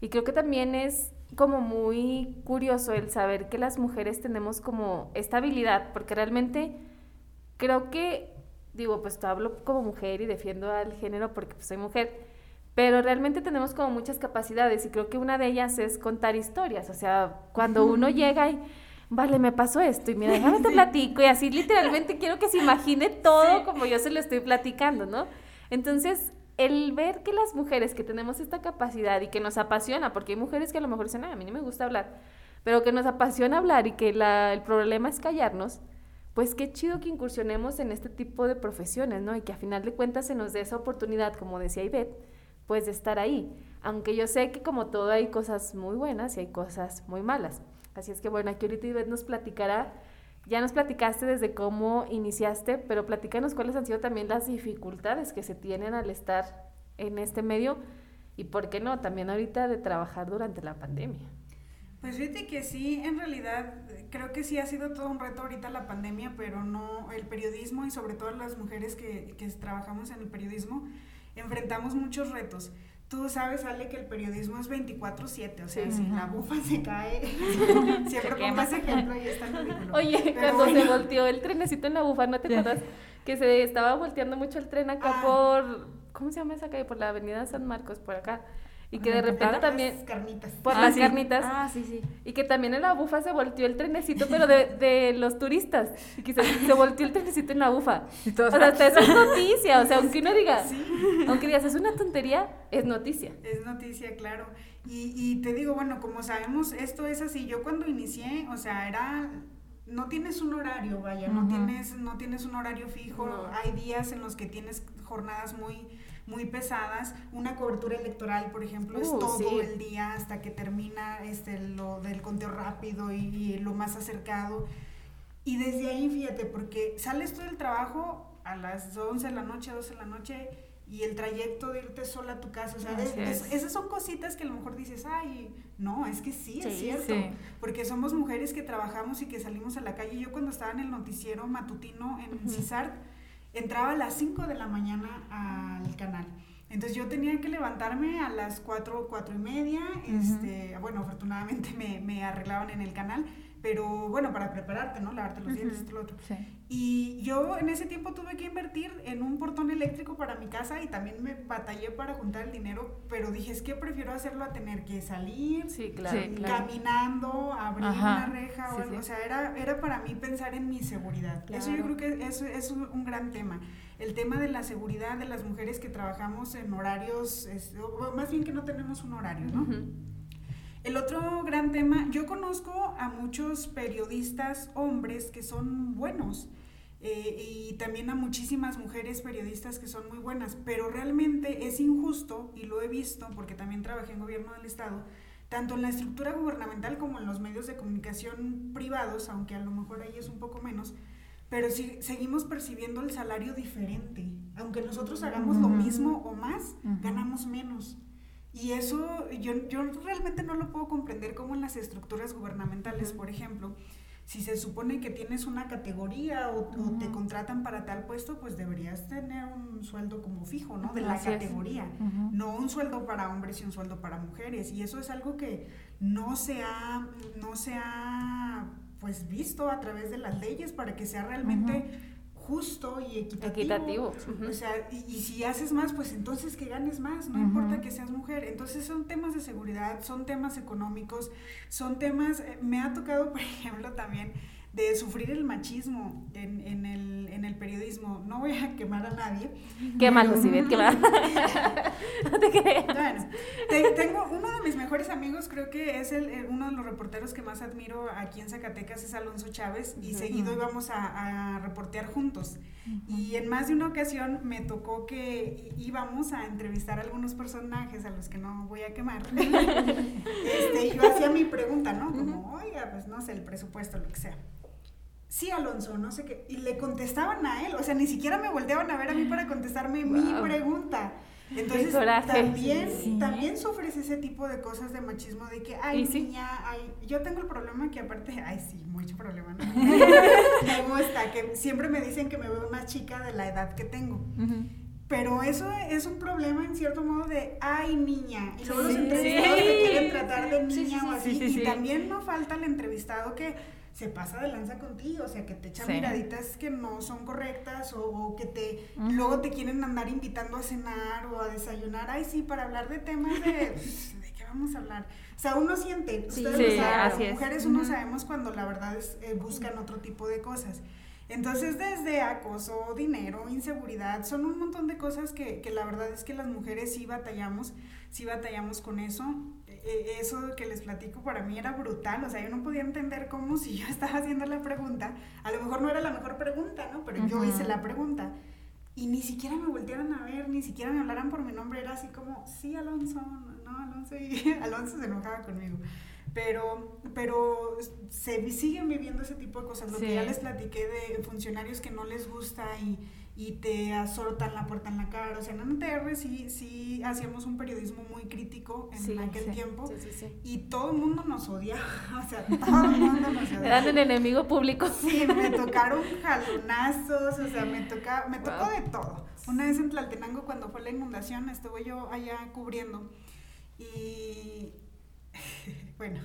Y creo que también es como muy curioso el saber que las mujeres tenemos como esta habilidad, porque realmente creo que, digo, pues hablo como mujer y defiendo al género porque pues, soy mujer, pero realmente tenemos como muchas capacidades y creo que una de ellas es contar historias, o sea, cuando uno llega y, vale, me pasó esto y mira, déjame te platico y así literalmente quiero que se imagine todo como yo se lo estoy platicando, ¿no? Entonces, el ver que las mujeres que tenemos esta capacidad y que nos apasiona, porque hay mujeres que a lo mejor dicen, "Ah, a mí no me gusta hablar, pero que nos apasiona hablar y que la- el problema es callarnos, pues qué chido que incursionemos en este tipo de profesiones, ¿no? Y que a final de cuentas se nos dé esa oportunidad, como decía Ivette, pues de estar ahí. Aunque yo sé que como todo hay cosas muy buenas y hay cosas muy malas. Así es que bueno, aquí ahorita Ivette nos platicará, ya nos platicaste desde cómo iniciaste, pero platícanos cuáles han sido también las dificultades que se tienen al estar en este medio y por qué no, también ahorita de trabajar durante la pandemia. Pues fíjate que sí, en realidad creo que sí ha sido todo un reto ahorita la pandemia, pero no el periodismo y sobre todo las mujeres que, que trabajamos en el periodismo, enfrentamos muchos retos. Tú sabes, Ale, que el periodismo es 24/7, o sea, Sí. si la bufa se cae, siempre pongo ese ejemplo y está ridículo. Oye, Pero cuando se volteó el trenecito en la bufa, ¿no te acuerdas? Que se estaba volteando mucho el tren acá Ah. por, ¿cómo se llama esa calle? Por la avenida San Marcos, por acá. Y que de repente ¿Encantada? también, Las carnitas. por Ah, las sí. carnitas, Ah, sí, sí. y que también en la bufa se volteó el trenecito, pero de, de los turistas. Y que se, se volteó el trenecito en la bufa. Y O sea, hasta eso es noticia. O sea, aunque uno diga, Sí. aunque digas, es una tontería, es noticia. Es noticia, claro. Y, y te digo, bueno, como sabemos, esto es así. Yo cuando inicié, o sea, era no tienes un horario, vaya, no Ujú. tienes no tienes un horario fijo. No. Hay días en los que tienes jornadas muy muy pesadas. Una cobertura electoral, por ejemplo, es Uh, todo sí. el día hasta que termina este lo del conteo rápido y, y lo más acercado. Y desde ahí, fíjate, porque sales tú del trabajo a las 11 de la noche, 12 de la noche, y el trayecto de irte sola a tu casa, o sea, es- es- es. esas son cositas que a lo mejor dices, ay, no, es que sí, es Sí, cierto, sí. porque somos mujeres que trabajamos y que salimos a la calle. Yo cuando estaba en el noticiero matutino en Ujú. CISART, entraba a las 5 de la mañana al canal. Entonces yo tenía que levantarme a las 4, 4 y media. este, bueno, afortunadamente me, me arreglaban en el canal, pero bueno, para prepararte, ¿no? Lavarte los dientes, Ujú. esto, lo otro. Sí. Y yo en ese tiempo tuve que invertir en un portón eléctrico para mi casa y también me batallé para juntar el dinero, pero dije, es que prefiero hacerlo a tener que salir, Sí, claro. Sí, claro. caminando, abrir Ajá, una reja o algo. O sea, era, era para mí pensar en mi seguridad. Eso yo Claro. creo que eso es un, gran tema. El tema de la seguridad de las mujeres que trabajamos en horarios, es- o más bien que no tenemos un horario, ¿no? Ujú. El otro gran tema, yo conozco a muchos periodistas hombres que son buenos, eh, y también a muchísimas mujeres periodistas que son muy buenas, pero realmente es injusto, y lo he visto porque también trabajé en gobierno del Estado, tanto en la estructura gubernamental como en los medios de comunicación privados, aunque a lo mejor ahí es un poco menos, pero si seguimos percibiendo el salario diferente. Aunque nosotros hagamos lo mismo o más, ganamos menos. Y eso yo, yo realmente no lo puedo comprender como en las estructuras gubernamentales, por ejemplo si se supone que tienes una categoría o, te contratan para tal puesto, pues deberías tener un sueldo como fijo, ¿no? De la categoría, no un sueldo para hombres y un sueldo para mujeres. Y eso es algo que no se ha, no se ha pues visto a través de las leyes para que sea realmente justo y equitativo. O sea, y, si haces más, pues entonces que ganes más, no importa que seas mujer. Entonces son temas de seguridad, son temas económicos, son temas, eh, me ha tocado, por ejemplo, también de sufrir el machismo en, en, el, en el periodismo. No voy a quemar a nadie. Quémalo, si ves, quémalo. no te creas. Bueno, tengo uno de mis mejores amigos, creo que es el, uno de los reporteros que más admiro aquí en Zacatecas, es Alonso Chávez, y seguido íbamos a, a reportear juntos. Y en más de una ocasión me tocó que íbamos a entrevistar a algunos personajes a los que no voy a quemar. este, y yo hacía mi pregunta, ¿no? Como, oiga, pues no sé, el presupuesto, lo que sea sí, Alonso, no sé qué. Y le contestaban a él, o sea, ni siquiera me volteaban a ver a mí para contestarme mi pregunta. Entonces, también, también sufres ese tipo de cosas de machismo, de que, ay, niña, ay, yo tengo el problema que aparte, ay, sí, mucho problema, ¿no? me gusta, que siempre me dicen que me veo más chica de la edad que tengo. Pero eso es un problema en cierto modo de, ay, niña. Y luego los entrevistados te quieren tratar de niña o así. y también no falta el entrevistado que se pasa de lanza contigo, o sea, que te echan miraditas que no son correctas o, que te luego te quieren andar invitando a cenar o a desayunar, ay sí, para hablar de temas de, ¿de qué vamos a hablar? O sea, uno siente, ustedes lo saben, mujeres uno sabemos cuando la verdad es, eh, buscan otro tipo de cosas. Entonces, desde acoso, dinero, inseguridad, son un montón de cosas que, que la verdad es que las mujeres sí batallamos, sí batallamos con eso. E, eso que les platico para mí era brutal, o sea, yo no podía entender cómo si yo estaba haciendo la pregunta, a lo mejor no era la mejor pregunta, ¿no? Pero yo hice la pregunta y ni siquiera me voltearon a ver, ni siquiera me hablaran por mi nombre, era así como, sí, Alonso, no, Alonso, y Alonso se enojaba conmigo. Pero, pero se siguen viviendo ese tipo de cosas, lo que ya les platiqué de funcionarios que no les gusta y y te azotan la puerta en la cara. O sea, en NTR sí, sí hacíamos un periodismo muy crítico en aquel tiempo y todo el mundo nos odiaba. O sea, todo el mundo nos odiaba. Eran el enemigo público. Sí, me tocaron jalonazos, o sea, me, toca, me tocó de todo. Una vez en Tlaltenango, cuando fue la inundación, estuve yo allá cubriendo y. bueno.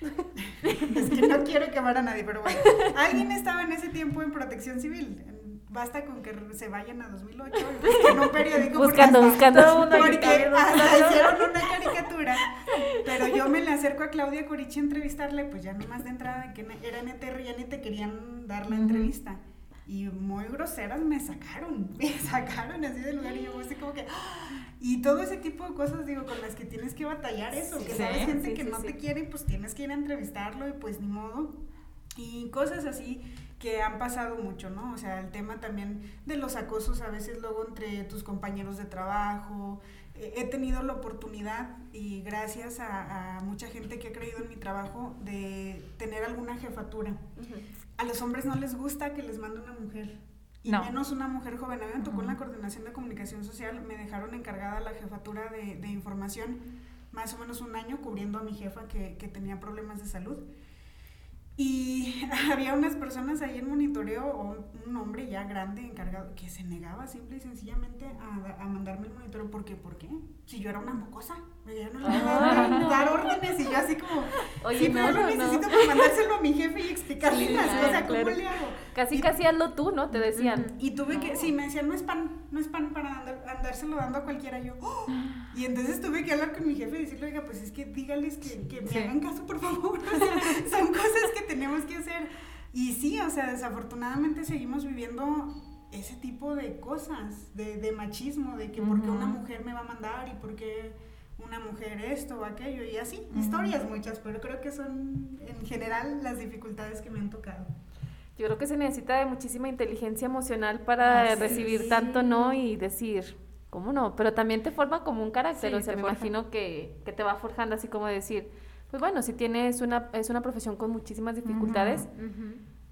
es que no quiero quemar a nadie, pero bueno. Alguien estaba en ese tiempo en protección civil, basta con que se vayan a 2008 y en un periódico buscando, buscando. una porque hicieron una caricatura. Pero yo me le acerco a Claudia Corichi a entrevistarle pues ya nomás de entrada que era NTR ya ni te querían dar la entrevista. Y muy groseras me sacaron me sacaron así del lugar y yo así como que y todo ese tipo de cosas digo con las que tienes que batallar eso que sabes gente que no te quiere pues tienes que ir a entrevistarlo y pues ni modo. Y cosas así que han pasado mucho, ¿no? O sea, el tema también de los acosos a veces luego entre tus compañeros de trabajo. He tenido la oportunidad y gracias a, mucha gente que ha creído en mi trabajo de tener alguna jefatura. A los hombres no les gusta que les mande una mujer. Y menos una mujer joven. A mí me tocó en la coordinación de comunicación social, me dejaron encargada la jefatura de, de, información más o menos un año cubriendo a mi jefa que, que tenía problemas de salud. Y había unas personas ahí en monitoreo, un hombre ya grande encargado, que se negaba simple y sencillamente a, a mandarme el monitoreo. ¿Por qué? ¿Por qué? Si yo era una mocosa, yo no le iba dar órdenes y yo así como, Oye, sí, pero no, lo necesito para mandárselo a mi jefe y explicarle las cosas, ¿cómo le hago? Casi, casi hazlo tú, ¿no? Te decían. Y tuve que, sí, me decían, no es pan, no es pan para andárselo dando a cualquiera. Yo, ¡oh! y entonces tuve que hablar con mi jefe y decirle, oiga, pues es que dígales que, que me hagan caso, por favor. O sea, son cosas que tenemos que hacer. Y sí, o sea, desafortunadamente seguimos viviendo ese tipo de cosas, de, de machismo, de que porque una mujer me va a mandar y porque una mujer esto o aquello y así. Historias muchas, pero creo que son en general las dificultades que me han tocado. Yo creo que se necesita de muchísima inteligencia emocional para recibir tanto no y decir, ¿cómo no? Pero también te forma como un carácter, Sí, o sea, me forja. imagino que, que te va forjando así como decir, pues bueno, si tienes una, es una profesión con muchísimas dificultades,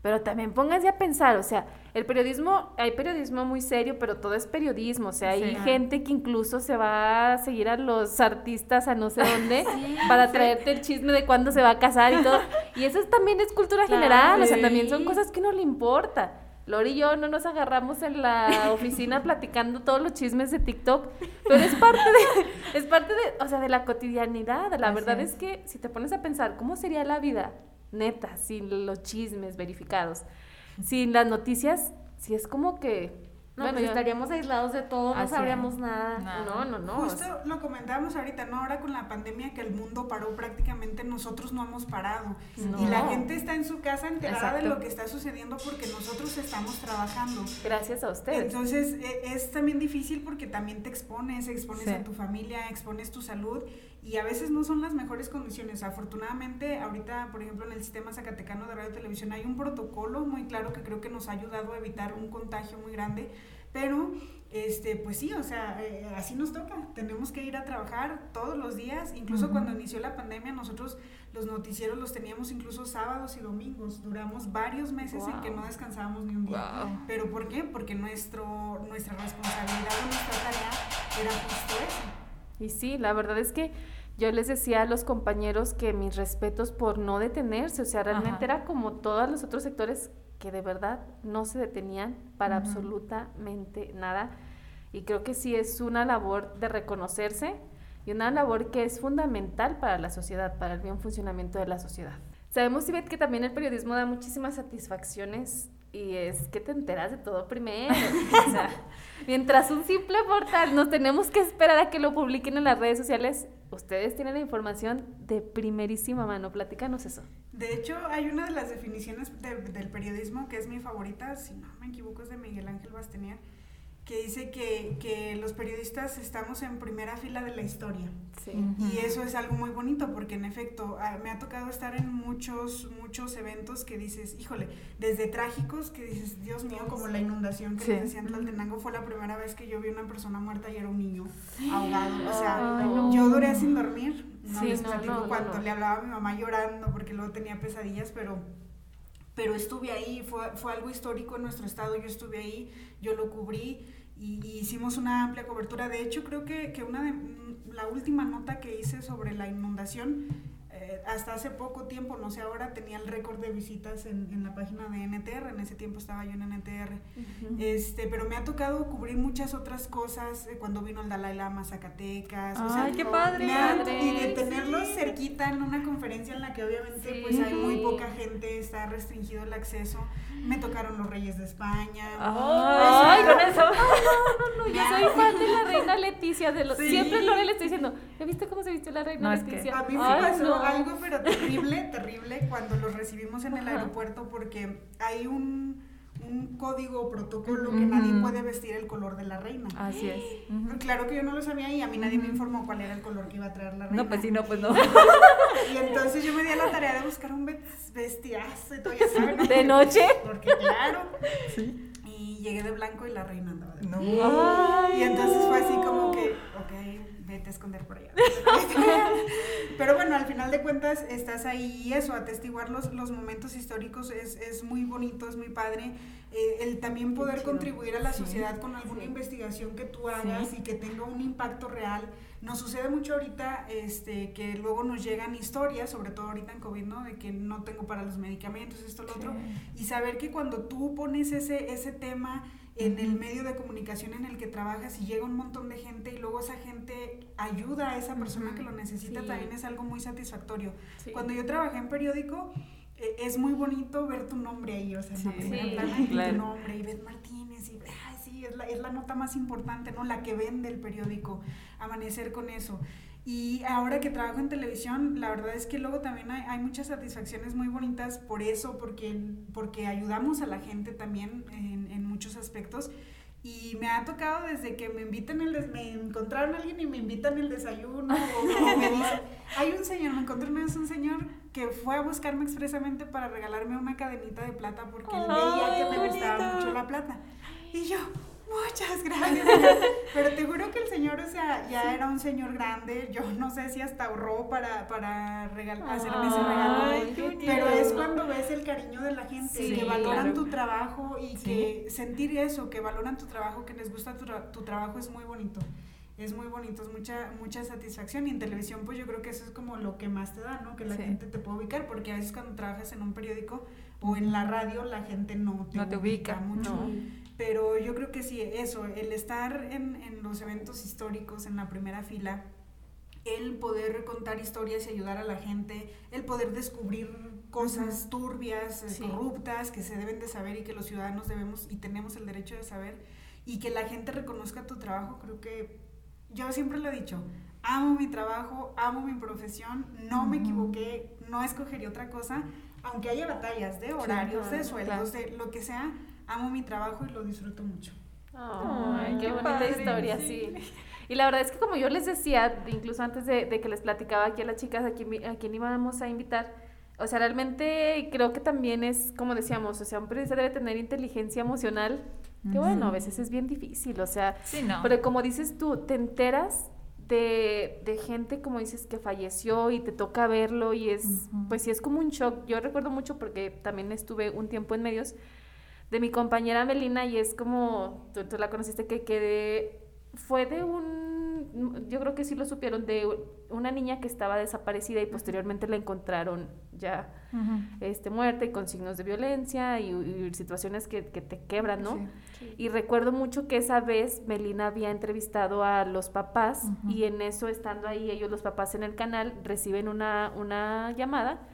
pero también pónganse a pensar, o sea, el periodismo, hay periodismo muy serio, pero todo es periodismo, o sea, hay Sí. gente que incluso se va a seguir a los artistas a no sé dónde para traerte el chisme de cuándo se va a casar y todo. Y eso es- también es cultura Claro, general, o sea, también son cosas que no le importa. Lori y yo no nos agarramos en la oficina platicando todos los chismes de TikTok, pero es parte de, es parte de, o sea, de la cotidianidad. La Así verdad es. es que si te pones a pensar, ¿cómo sería la vida neta sin los chismes verificados? Sin las noticias, si es como que... No, bueno, pues estaríamos aislados de todo, no sabríamos nada. Nada. No, no, no. o Justo sea, lo comentábamos ahorita, ¿no? Ahora con la pandemia que el mundo paró prácticamente, nosotros no hemos parado. No. Y la gente está en su casa enterada de lo que está sucediendo porque nosotros estamos trabajando. gracias a ustedes. Entonces e- es también difícil porque también te expones, expones Sí. a tu familia, expones tu salud y a veces no son las mejores condiciones. Afortunadamente, ahorita, por ejemplo, en el sistema zacatecano de radio y televisión hay un protocolo muy claro que creo que nos ha ayudado a evitar un contagio muy grande, pero este, pues sí, o sea, eh, así nos toca. Tenemos que ir a trabajar todos los días. Incluso cuando inició la pandemia, nosotros los noticieros los teníamos incluso sábados y domingos. Duramos varios meses en que Wow. no descansábamos ni un día. Wow. ¿Pero por qué? Porque nuestro, nuestra responsabilidad o nuestra tarea era justo eso. Y sí, la verdad es que yo les decía a los compañeros que mis respetos por no detenerse, o sea, realmente Ajá. era como todos los otros sectores que de verdad no se detenían para absolutamente nada. Y creo que sí es una labor de reconocerse y una labor que es fundamental para la sociedad, para el bien funcionamiento de la sociedad. Sabemos, Ivette, que también el periodismo da muchísimas satisfacciones y es que te enteras de todo primero. O sea, mientras un simple portal nos tenemos que esperar a que lo publiquen en las redes sociales, ustedes tienen la información de primerísima mano. Platícanos eso. De hecho, hay una de las definiciones de- del periodismo que es mi favorita, si no me equivoco, es de Miguel Ángel Bastenier, que dice que, que los periodistas estamos en primera fila de la historia. Sí. Y eso es algo muy bonito porque en efecto ah, me ha tocado estar en muchos, muchos eventos que dices, híjole, desde trágicos que dices, Dios mío, como la inundación que Sí. les decía en Tlaltenango fue la primera vez que yo vi una persona muerta y era un niño ahogado. O sea, Ay, no. yo duré sin dormir. No Sí, les no, platico no, no, cuánto no. le hablaba a mi mamá llorando porque luego tenía pesadillas, pero pero estuve ahí, fue, fue algo histórico en nuestro estado, yo estuve ahí, yo lo cubrí y, hicimos una amplia cobertura. De hecho, creo que, que una de, mm, la última nota que hice sobre la inundación, hasta hace poco tiempo, no sé ahora, tenía el récord de visitas en, en la página de NTR, en ese tiempo estaba yo en NTR. Este, pero me ha tocado cubrir muchas otras cosas eh, cuando vino el Dalai Lama a Zacatecas. o sea, Ay, qué padre. me ha- padre, y de tenerlos sí. cerquita en una conferencia en la que obviamente Sí. pues hay muy poca gente, está restringido el acceso. Me tocaron los Reyes de España. Ay, con eso. No, no, yo soy fan de la reina Leticia. De los, Sí. Siempre Lore le estoy diciendo, ¿ya viste cómo se vistió la reina No, es que Leticia? A mí me Ay, pasó no. Algo pero terrible, terrible cuando los recibimos en el aeropuerto porque hay un, un código o protocolo que nadie puede vestir el color de la reina. Así es. Ujú. Claro que yo no lo sabía y a mí nadie me informó cuál era el color que iba a traer la reina. No, pues sí, no, pues no. Y entonces yo me di a la tarea de buscar un ves- vestidazo y todo, ya saben. ¿De noche? Porque claro. Y llegué de blanco y la reina andaba de No. Y entonces fue así como que, ok, vete a esconder por allá. Pero bueno, al final de cuentas estás ahí y eso, atestiguar los, los momentos históricos es, es muy bonito, es muy padre. Eh, el también poder contribuir a la Sí. sociedad con alguna Sí. investigación que tú hagas Sí. y que tenga un impacto real. Nos sucede mucho ahorita este, que luego nos llegan historias, sobre todo ahorita en COVID, ¿no? De que no tengo para los medicamentos, esto, lo otro. Y saber que cuando tú pones ese, ese tema en el Ujú. medio de comunicación en el que trabajas y llega un montón de gente y luego esa gente ayuda a esa persona Ujú. que lo necesita, Sí. también es algo muy satisfactorio. Sí. Cuando yo trabajé en periódico, eh, es muy bonito ver tu nombre ahí, o sea, en la Sí. primera Sí, plana y claro. tu nombre, y Beth Martínez, y ay, sí, es la, es la nota más importante, ¿no? La que vende el periódico, amanecer con eso. Y ahora que trabajo en televisión, la verdad es que luego también hay, hay muchas satisfacciones muy bonitas por eso, porque, porque ayudamos a la gente también en, en muchos aspectos. Y me ha tocado desde que me invitan el des- me encontraron a alguien y me invitan el desayuno o, o me dicen, hay un señor, me encontré una vez un señor que fue a buscarme expresamente para regalarme una cadenita de plata porque él veía que me gustaba mucho la plata. Y yo, muchas gracias. Pero te juro que el señor, o sea, ya era un señor grande, yo no sé si hasta ahorró para, para regal- hacerme ese regalo. Ay, Pero es cuando ves el cariño de la gente, Sí, que valoran claro. tu trabajo y que sentir eso, que valoran tu trabajo, que les gusta tu, tu trabajo es muy bonito. Es muy bonito, es mucha, mucha satisfacción y en televisión pues yo creo que eso es como lo que más te da, ¿no? Que la gente te puede ubicar porque a veces cuando trabajas en un periódico o en la radio la gente no te, No te ubica, mucho. no. Pero yo creo que sí, eso, el estar en, en los eventos históricos en la primera fila, el poder contar historias y ayudar a la gente, el poder descubrir cosas turbias, eh, Sí. corruptas, que se deben de saber y que los ciudadanos debemos y tenemos el derecho de saber, y que la gente reconozca tu trabajo, creo que yo siempre lo he dicho, amo mi trabajo, amo mi profesión, no me equivoqué, no escogería otra cosa, aunque haya batallas de horarios, de claro, sueldos, de lo que sea, amo mi trabajo y lo disfruto mucho. Ay, qué, qué bonita padre, historia, sí. sí. Y la verdad es que como yo les decía, incluso antes de, de que les platicaba aquí a las chicas a quien, a quien íbamos a invitar, o sea, realmente creo que también es, como decíamos, o sea, un periodista debe tener inteligencia emocional, que bueno, a veces es bien difícil, o sea, Sí, no. pero como dices tú, te enteras de, de gente, como dices, que falleció y te toca verlo y es, Ujú. pues sí, es como un shock. Yo recuerdo mucho porque también estuve un tiempo en medios de mi compañera Melina y es como, tú, tú la conociste, que quedé, fue de un, yo creo que sí lo supieron, de una niña que estaba desaparecida y posteriormente la encontraron ya este, muerta y con signos de violencia y, y situaciones que, que te quebran, ¿no? Sí. Y recuerdo mucho que esa vez Melina había entrevistado a los papás y en eso, estando ahí ellos los papás en el canal, reciben una, una llamada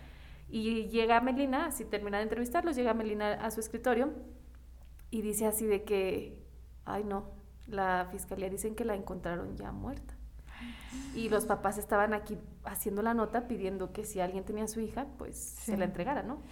y llega Melina, así termina de entrevistarlos, llega Melina a su escritorio y dice así de que, ay no, la fiscalía dicen que la encontraron ya muerta. Y los papás estaban aquí haciendo la nota pidiendo que si alguien tenía a su hija, pues se la entregara, ¿no?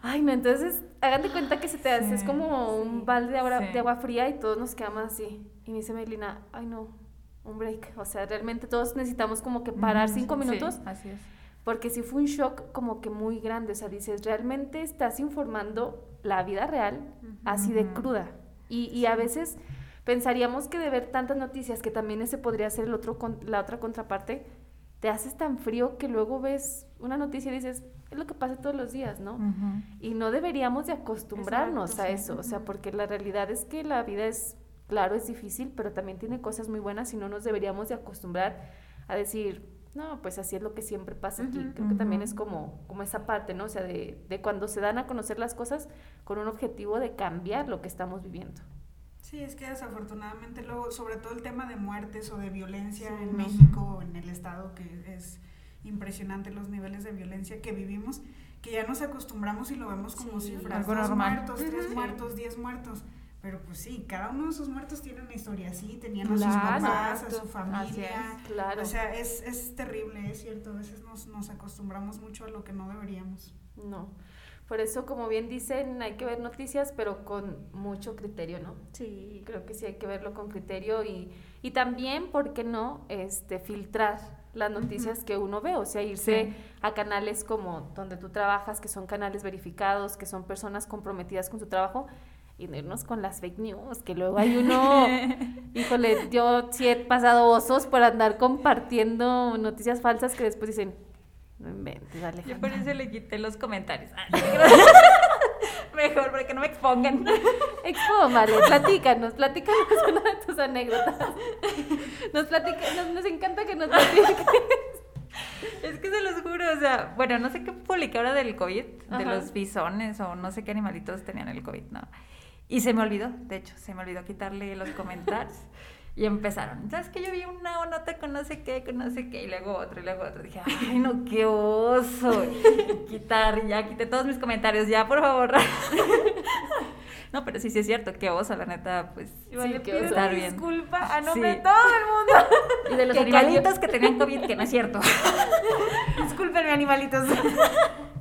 Ay, no, entonces hagan de cuenta que se te hace, es Sí, como un balde de agua, de agua fría y todos nos quedamos así. Y me dice Melina, ay no, un break. O sea, realmente todos necesitamos como que parar cinco minutos así es. Porque sí fue un shock como que muy grande. O sea, dices, realmente estás informando la vida real así de cruda. Y, y a veces pensaríamos que de ver tantas noticias, que también ese podría ser el otro con- la otra contraparte, te haces tan frío que luego ves una noticia y dices, es lo que pasa todos los días, ¿no? Ujú. Y no deberíamos de acostumbrarnos Exacto, a sí. eso, o sea, porque la realidad es que la vida es, claro, es difícil, pero también tiene cosas muy buenas y no nos deberíamos de acostumbrar a decir, no, pues así es lo que siempre pasa aquí. Ujú. Creo que también es como, como esa parte, ¿no? O sea, de, de cuando se dan a conocer las cosas con un objetivo de cambiar lo que estamos viviendo. Sí, es que desafortunadamente luego, sobre todo el tema de muertes o de violencia Sí, en no. México o en el estado, que es impresionante los niveles de violencia que vivimos, que ya nos acostumbramos y lo vemos como Sí, cifras, dos normal. muertos, tres muertos, diez muertos. Pero pues sí, cada uno de esos muertos tiene una historia así, tenían a sus papás, a su familia. Claro. O sea, es, es terrible, es cierto, a veces nos, nos acostumbramos mucho a lo que no deberíamos. No. Por eso, como bien dicen, hay que ver noticias, pero con mucho criterio, ¿no? Sí. Creo que sí hay que verlo con criterio y, y también, ¿por qué no? Este, filtrar las noticias que uno ve, o sea, irse Sí. a canales como donde tú trabajas, que son canales verificados, que son personas comprometidas con su trabajo, y no irnos con las fake news, que luego hay uno, híjole, yo sí he pasado osos por andar compartiendo noticias falsas que después dicen, no inventes, dale. Yo por eso le quité los comentarios. Mejor, para que no me expongan. Expo, vale, platícanos, platícanos una de tus anécdotas. Nos, platica, nos, nos encanta que nos platiques. Es que se los juro, o sea, bueno, no sé qué publiqué ahora del COVID, de los bisones o no sé qué animalitos tenían el COVID, ¿no? Y se me olvidó, de hecho, se me olvidó quitarle los comentarios. Y empezaron, ¿sabes que Yo vi una nota con no sé qué, con no sé qué, y luego otro, y luego otro. Dije, ay, no, qué oso. Quitar, ya quité todos mis comentarios, ya, por favor. No, pero sí, sí es cierto, qué oso, la neta, pues, Vale, sí, pido estar bien. disculpa a nombre Sí. de todo el mundo. Y de los que animalitos. que tenían COVID, que no es cierto. Discúlpenme, animalitos.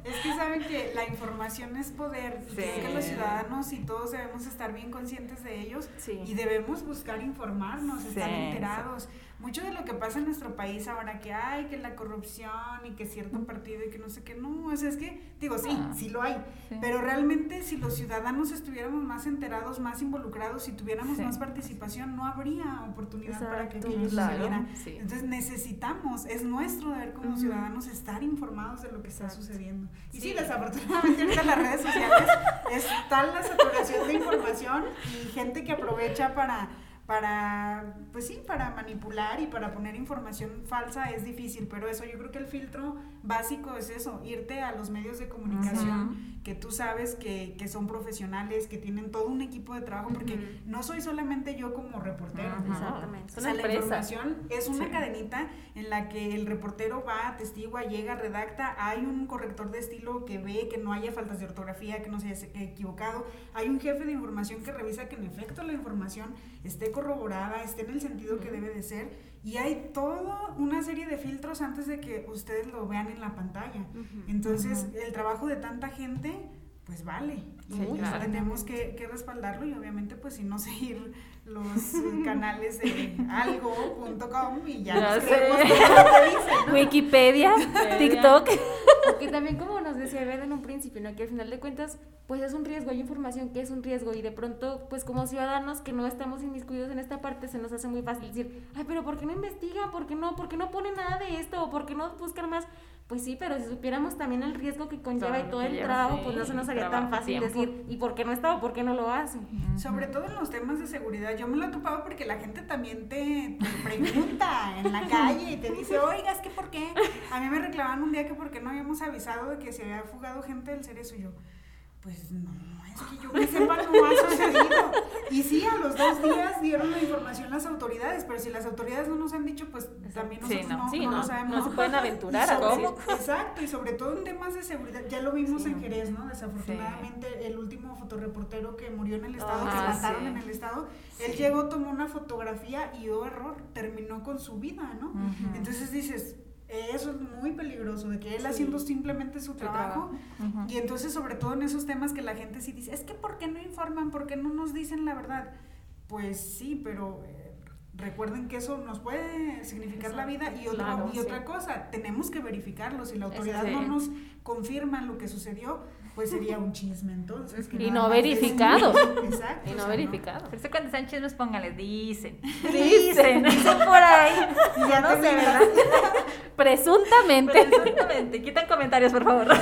Es que saben que la información es poder. Sí. creo que los ciudadanos y todos debemos estar bien conscientes de ellos Sí. y debemos buscar informarnos, estar Sí, enterados. Mucho de lo que pasa en nuestro país ahora que hay, que la corrupción y que cierto partido y que no sé qué, no, o sea, es que, digo, sí, Ah. sí lo hay, Sí. pero realmente si los ciudadanos estuviéramos más enterados, más involucrados y tuviéramos Sí. más participación, no habría oportunidad para que aquello claro, sucediera. sí. Entonces necesitamos, es nuestro deber como Ujú. ciudadanos estar informados de lo que está sucediendo. Y sí, Sí. desafortunadamente ahorita las redes sociales es tal la saturación de información y gente que aprovecha para para pues sí para manipular y para poner información falsa es difícil pero eso yo creo que el filtro básico es eso irte a los medios de comunicación que tú sabes que, que son profesionales que tienen todo un equipo de trabajo porque Ujú. no soy solamente yo como reportero Ujú. Exactamente. Es o una sea, la información es una Sí. cadenita en la que el reportero va, atestigua, llega, redacta, hay un corrector de estilo que ve que no haya faltas de ortografía, que no se haya equivocado, hay un jefe de información que revisa que en efecto la información esté corroborada, esté en el sentido que debe de ser, y hay toda una serie de filtros antes de que ustedes lo vean en la pantalla. Entonces, el trabajo de tanta gente, pues vale. Sí, claro. tenemos que, que respaldarlo y obviamente pues si no seguir los canales de algo.com y ya, Ya nos sé. creemos todo lo que dicen, ¿no? Wikipedia, TikTok. Porque también como nos decía Eva en un principio, ¿no? Que al final de cuentas, pues es un riesgo, hay información que es un riesgo y de pronto, pues como ciudadanos que no estamos inmiscuidos en esta parte, se nos hace muy fácil decir, ay, pero ¿por qué no investiga? ¿Por qué no? ¿Por qué no pone nada de esto? ¿O por qué no buscan más? Pues sí, pero si supiéramos también el riesgo que conlleva Todo y todo el trabajo, sí, pues no se nos haría tan fácil tiempo. decir, ¿y por qué no está o por qué no lo hace? Sobre todo en los temas de seguridad. Yo me lo he topado porque la gente también te, te pregunta en la calle y te dice, oiga, es que por qué. A mí me reclamaban un día que porque no habíamos avisado de que se había fugado gente del cerezo. Y yo, pues no, es que yo que sepa no ha sucedido. Y sí, a los dos días dieron la información las autoridades, pero si las autoridades no nos han dicho, pues también Sí, nosotros no. no, Sí, no no, sabemos. no se pueden aventurar a decir. Exacto, y sobre todo en temas de seguridad. Ya lo vimos Sí, en. Jerez, ¿no? Desafortunadamente, el último fotorreportero que murió en el estado, que Ah, mataron en el estado, él llegó, tomó una fotografía y, oh error, terminó con su vida, ¿no? Entonces dices, eso es muy peligroso, de que él haciendo simplemente su trabajo. Ujú. Y entonces, sobre todo en esos temas que la gente sí dice, es que ¿por qué no informan? ¿Por qué no nos dicen la verdad? Pues sí, pero eh, recuerden que eso nos puede significar la vida y, otra, claro, y sí. otra cosa, tenemos que verificarlo. Si la autoridad sí. no nos confirma lo que sucedió, pues sería un chisme entonces. que Y no verificado. Exacto. Y o no sea, verificado. Por eso cuando sean chismes, póngale, dicen. Dicen. Dicen por ahí. Y ya no sé. ¿verdad? Presuntamente. Exactamente. Quitan comentarios, por favor.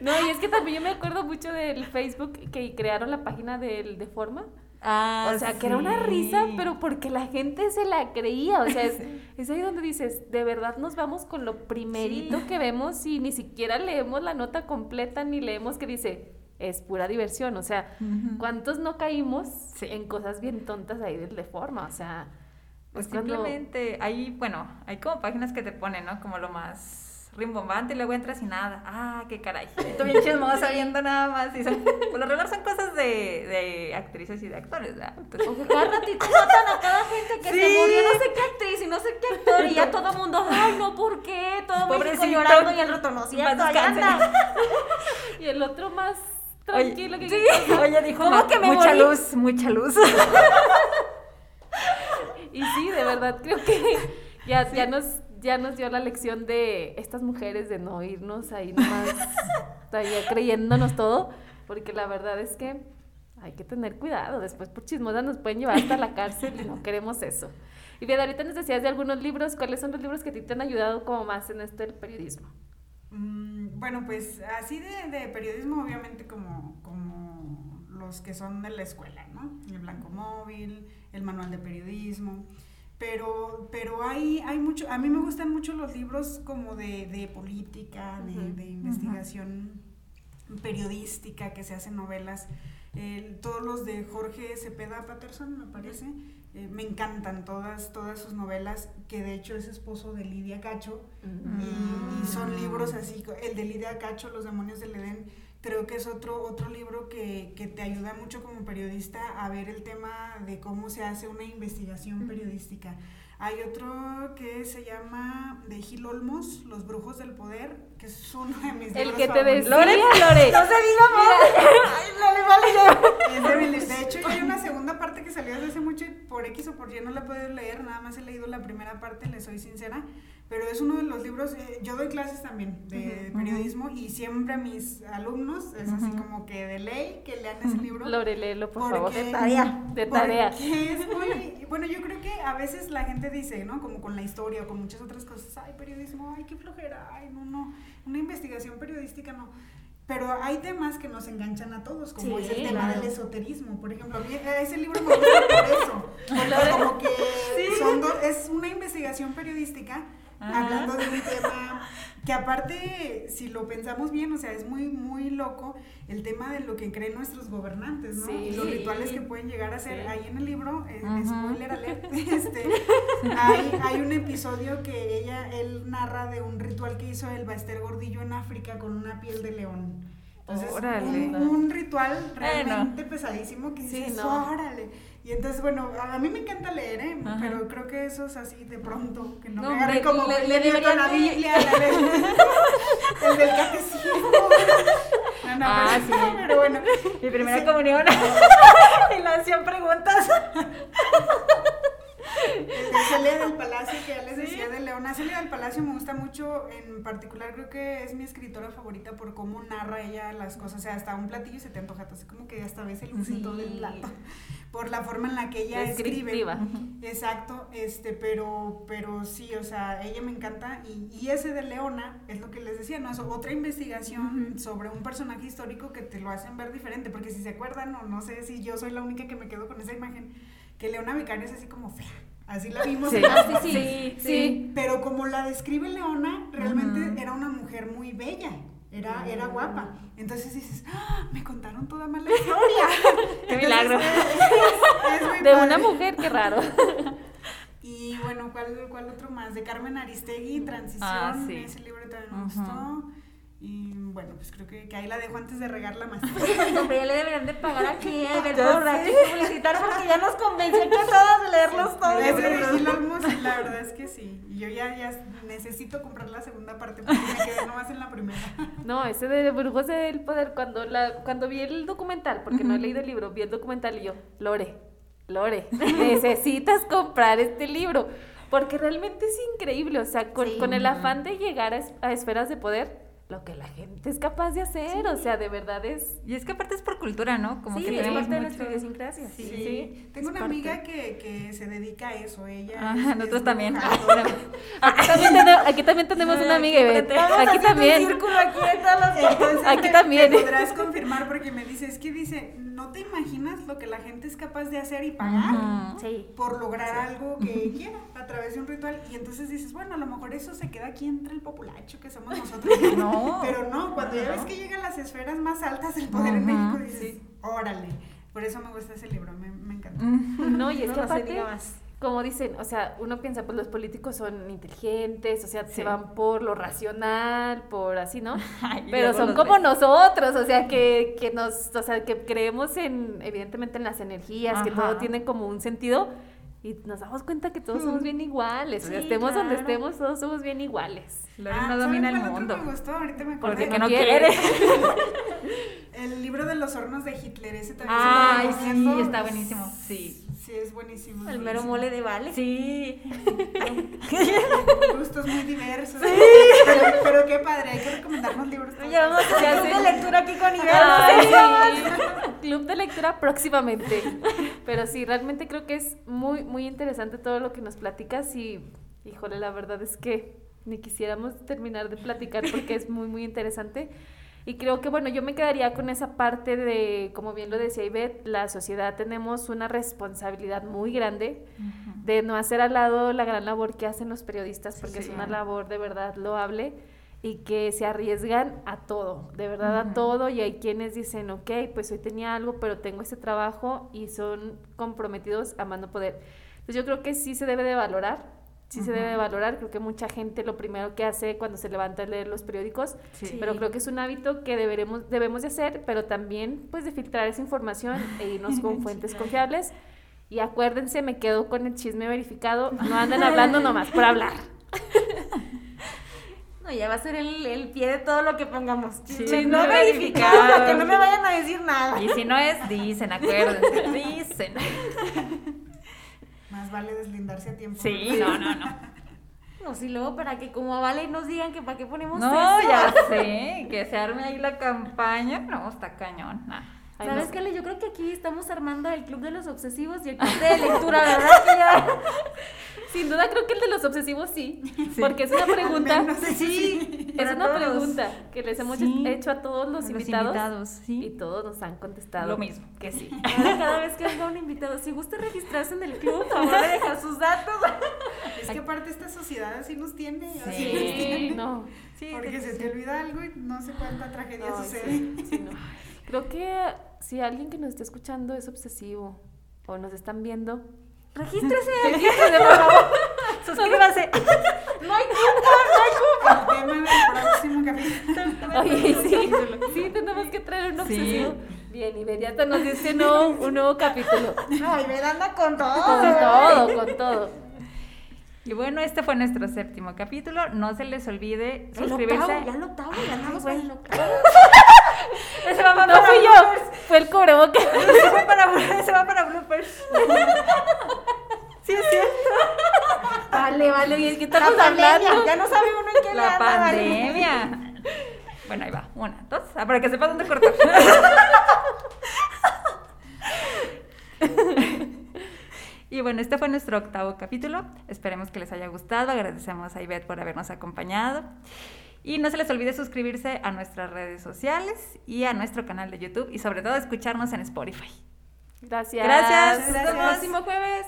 No, y es que también yo me acuerdo mucho del Facebook que crearon la página del de forma. Ah, O sea, que era una risa, pero porque la gente se la creía. O sea, es, es ahí donde dices, de verdad nos vamos con lo primerito Sí. que vemos y ni siquiera leemos la nota completa ni leemos que dice, es pura diversión. O sea. ¿cuántos no caímos Sí. en cosas bien tontas ahí del de forma? O sea, Pues es cuando- simplemente, hay, bueno, hay como páginas que te ponen, ¿no? Como lo más rimbombante y luego entras y nada. Ah, qué caray. Estoy bien chismosa viendo nada más. Y son, por lo regular son cosas de, de actrices y de actores, ¿verdad? Entonces, O que cada ratito matan a cada gente que Sí. se murió, no sé qué actriz y no sé qué actor, y ya todo el mundo, ay, no, ¿por qué? Todo México Pobrecito. llorando y el rato no, cierto, ahí anda. Y el otro más oye, tranquilo que... sí, oye, dijo, ¿Cómo "Ma- que me mucha morí?" luz, mucha luz. Y sí, de verdad, creo que ya, ya, nos, ya nos dio la lección de estas mujeres de no irnos ahí nomás todavía creyéndonos todo, porque la verdad es que hay que tener cuidado, después por chismosa nos pueden llevar hasta la cárcel y no queremos eso. Y bien, ahorita nos decías de algunos libros, ¿cuáles son los libros que a ti te han ayudado como más en esto del periodismo? Mm, bueno, pues así de, de periodismo, obviamente como, como los que son de la escuela, ¿no? El Blanco Móvil, el Manual de Periodismo. Pero, pero hay, hay mucho, a mí me gustan mucho los libros como de, de política, de, de investigación periodística, que se hacen novelas. El- todos los de Jorge Cepeda Patterson, me parece. eh, me encantan todas, todas sus novelas, que de hecho es esposo de Lidia Cacho. Y, y son libros así, el de Lidia Cacho, Los demonios del Edén, creo que es otro, otro libro que, que, te ayuda mucho como periodista a ver el tema de cómo se hace una investigación periodística. Hay otro que se llama de Gil Olmos, Los Brujos del Poder, que es uno de mis El libros que te favoritos. decía, Lore. No se diga más. Es de mi li- de hecho, hay una segunda parte que salió desde hace mucho y por X o por Y no la he podido leer, nada más he leído la primera parte, le soy sincera, pero es uno de los libros, eh, yo doy clases también de periodismo y siempre a mis alumnos es así como que de ley que lean ese libro. Lore, léelo, por favor. Porque- tarea. De tarea. porque es muy, bueno, yo creo que a veces la gente dice, ¿no? Como con la historia o con muchas otras cosas, ay, periodismo, ay, qué flojera, ay, no, no, una investigación periodística no. Pero hay temas que nos enganchan a todos, como Sí, es el tema claro. del esoterismo, por ejemplo. Eh, ese libro me gusta por eso. Porque como que son dos- es una investigación periodística Ajá. hablando de un tema que aparte, si lo pensamos bien, o sea, es muy, muy loco el tema de lo que creen nuestros gobernantes, ¿no? Sí. Y los rituales que pueden llegar a ser. Sí. Ahí en el libro, eh, spoiler alert, este, hay, hay un episodio que ella, él narra de un ritual que hizo el Baester Gordillo en África con una piel de león. Entonces, Órale. un, un ritual realmente pesadísimo que Sí, dices, no. órale. Y entonces, bueno, a, mí me encanta leer, ¿eh? Ajá. Pero creo que eso es así de pronto, que no, No, me agarre le- como le- le, la Biblia, el del catecismo. No, no, Ah, pero, sí. pero bueno. Mi primera Sí. comunión. y le hacían preguntas. Celia del Palacio, que ya les decía de Leona. Celia del Palacio me gusta mucho, en particular creo que es mi escritora favorita por cómo narra ella las cosas. O sea, hasta un platillo y se te antoja, así como que hasta ves el uso del plato. Por la forma en la que ella escribe. Exacto, este, pero, pero sí, o sea, ella me encanta. Y, y ese de Leona es lo que les decía, ¿no? Es otra investigación sobre un personaje histórico que te lo hacen ver diferente. Porque si se acuerdan, o no sé si yo soy la única que me quedo con esa imagen, que Leona Vicario es así como fea. Así la vimos Sí. en las Sí, sí, pero como la describe Leona, realmente era una mujer muy bella. Era, era guapa. Entonces dices, ¡Ah! me contaron toda mal la historia. Qué milagro. es- es muy De padre. una mujer, qué raro. Y bueno, ¿cuál, cuál otro más? De Carmen Aristegui, Transición. Ah, sí. Ese libro también me gustó. Y bueno, pues creo que, que ahí la dejo antes de regarla más. Pero ya le deberían de pagar aquí, eh, sé. y publicitar porque ya nos convenció que todas de leerlos todos. Gil Olmos, la verdad es que sí. Y yo ya, ya necesito comprar la segunda parte porque me quedé nomás en la primera. No, ese de Brujos del Poder, cuando, la, cuando vi el documental, porque no he leído el libro, vi el documental y yo, Lore, Lore, necesitas comprar este libro, porque realmente es increíble, o sea, con, Sí. con el afán de llegar a, es- a esferas de poder, lo que la gente es capaz de hacer, o sea, de verdad es... Y es que aparte es por cultura, ¿no? Como Sí, que es parte de mucho- nuestra idiosincrasia. Sí. Sí, Tengo es una parte. amiga que, que se dedica a eso. Ella. Ajá, es- nosotros es también. Aquí también, tenemos, aquí también tenemos una amiga, Ivette. Aquí también. círculo aquí en todas las Entonces, Aquí me- también. me podrás confirmar porque me dice, es que dice, no te imaginas lo que la gente es capaz de hacer y pagar. Sí. por lograr algo que quiera a través de un ritual. Y entonces dices, bueno, a lo mejor eso se queda aquí entre el populacho que somos nosotros. No. Pero no, cuando ya ves que llegan las esferas más altas del poder en México, dices, órale. Por eso me gusta ese libro, me, me encanta. No, y es No, que se aparte, diga más. como dicen, o sea, uno piensa, pues los políticos son inteligentes, o sea, Sí. se van por lo racional, por así, ¿no? Pero son como ves. nosotros, o sea, que, que nos, o sea, que creemos en, evidentemente, en las energías, que todo tiene como un sentido. Y nos damos cuenta que todos somos bien iguales. o sea, Sí, estemos donde claro. estemos, todos somos bien iguales. Lore Ah, no ¿saben domina el mundo. me gustó? Ahorita me acordé. Porque no quiere. quiere. El libro de los hornos de Hitler, ese también Ay, se lo recomiendo. sí, está buenísimo. Sí. Sí, es buenísimo. El mero mole de vale. Sí. Gustos muy diversos. Pero, pero qué padre, hay que recomendarnos libros. Ya vamos a hacer sé. de lectura aquí con Iván. Sí. Club de lectura próximamente. Pero sí, realmente creo que es muy, muy interesante todo lo que nos platicas y, híjole, la verdad es que ni quisiéramos terminar de platicar porque es muy, muy interesante. Y creo que, bueno, yo me quedaría con esa parte de, como bien lo decía Ivette, la sociedad tenemos una responsabilidad muy grande de no hacer al lado la gran labor que hacen los periodistas, porque Sí. es una labor de verdad loable y que se arriesgan a todo, de verdad a Ujú. todo, y hay quienes dicen, ok, pues hoy tenía algo, pero tengo este trabajo y son comprometidos a mano poder. Entonces yo creo que sí se debe de valorar sí se debe valorar. Creo que mucha gente lo primero que hace cuando se levanta a leer los periódicos, Sí. pero creo que es un hábito que deberemos, debemos de hacer, pero también pues de filtrar esa información e irnos con fuentes confiables. Y acuérdense, me quedo con el chisme verificado, no andan hablando nomás por hablar. No, ya va a ser el, el pie de todo lo que pongamos. Sí, Chisme no no verificado, que no me vayan a decir nada. Y si no es, dicen, acuérdense, dicen. Más vale deslindarse a tiempo. Sí, no, no, no. No, si luego para que como vale nos digan que para qué ponemos No, eso. ya sé, que se arme ahí la campaña. No, está cañón. nah. Ay, ¿Sabes no. qué, Ale? Yo creo que aquí estamos armando el club de los obsesivos y el club de lectura, ¿verdad? Que ya- Sin duda creo que el de los obsesivos sí, porque es una pregunta. Al eso sí. Es para una todos. pregunta que les hemos Sí. hecho a todos los, Los invitados, invitados, sí. y todos nos han contestado Lo mismo. que sí. Ahora cada vez que venga un invitado, si gusta registrarse en el club, por favor de dejar sus datos. Es que aparte esta sociedad así nos tiene. así nos Sí, tiene. no. Sí, Porque sí, se sí. te olvida algo y no sé cuánta tragedia Ay, sucede. sí, sí, no. Creo que si alguien que nos está escuchando es obsesivo o nos están viendo, Regístrese. regístrese, por favor. Suscríbase. No hay culpa, El tema del próximo capítulo. Oye, sí, sí, tenemos que traer un Sí. obsesivo. Bien, inmediato nos dice no, un nuevo capítulo. Ay, me anda con todo. Con todo, con todo. Y bueno, este fue nuestro séptimo capítulo. No se les olvide suscribirse. octavo, ya el octavo, ya andamos con el octavo. Ese va No fui yo, fue el cubrebocas. Ese va para, ese va para bloopers. Sí, es cierto. Vale, vale, ¿y es que La estamos pandemia, hablando? ya no sabe uno en qué La anda, vale. pandemia. Bueno, ahí va. Una, dos. Ah, para que sepas dónde cortar. Y bueno, este fue nuestro octavo capítulo. Esperemos que les haya gustado. Agradecemos a Ivette por habernos acompañado. Y no se les olvide suscribirse a nuestras redes sociales y a nuestro canal de YouTube y sobre todo escucharnos en Spotify. Gracias. Gracias. Hasta el próximo jueves.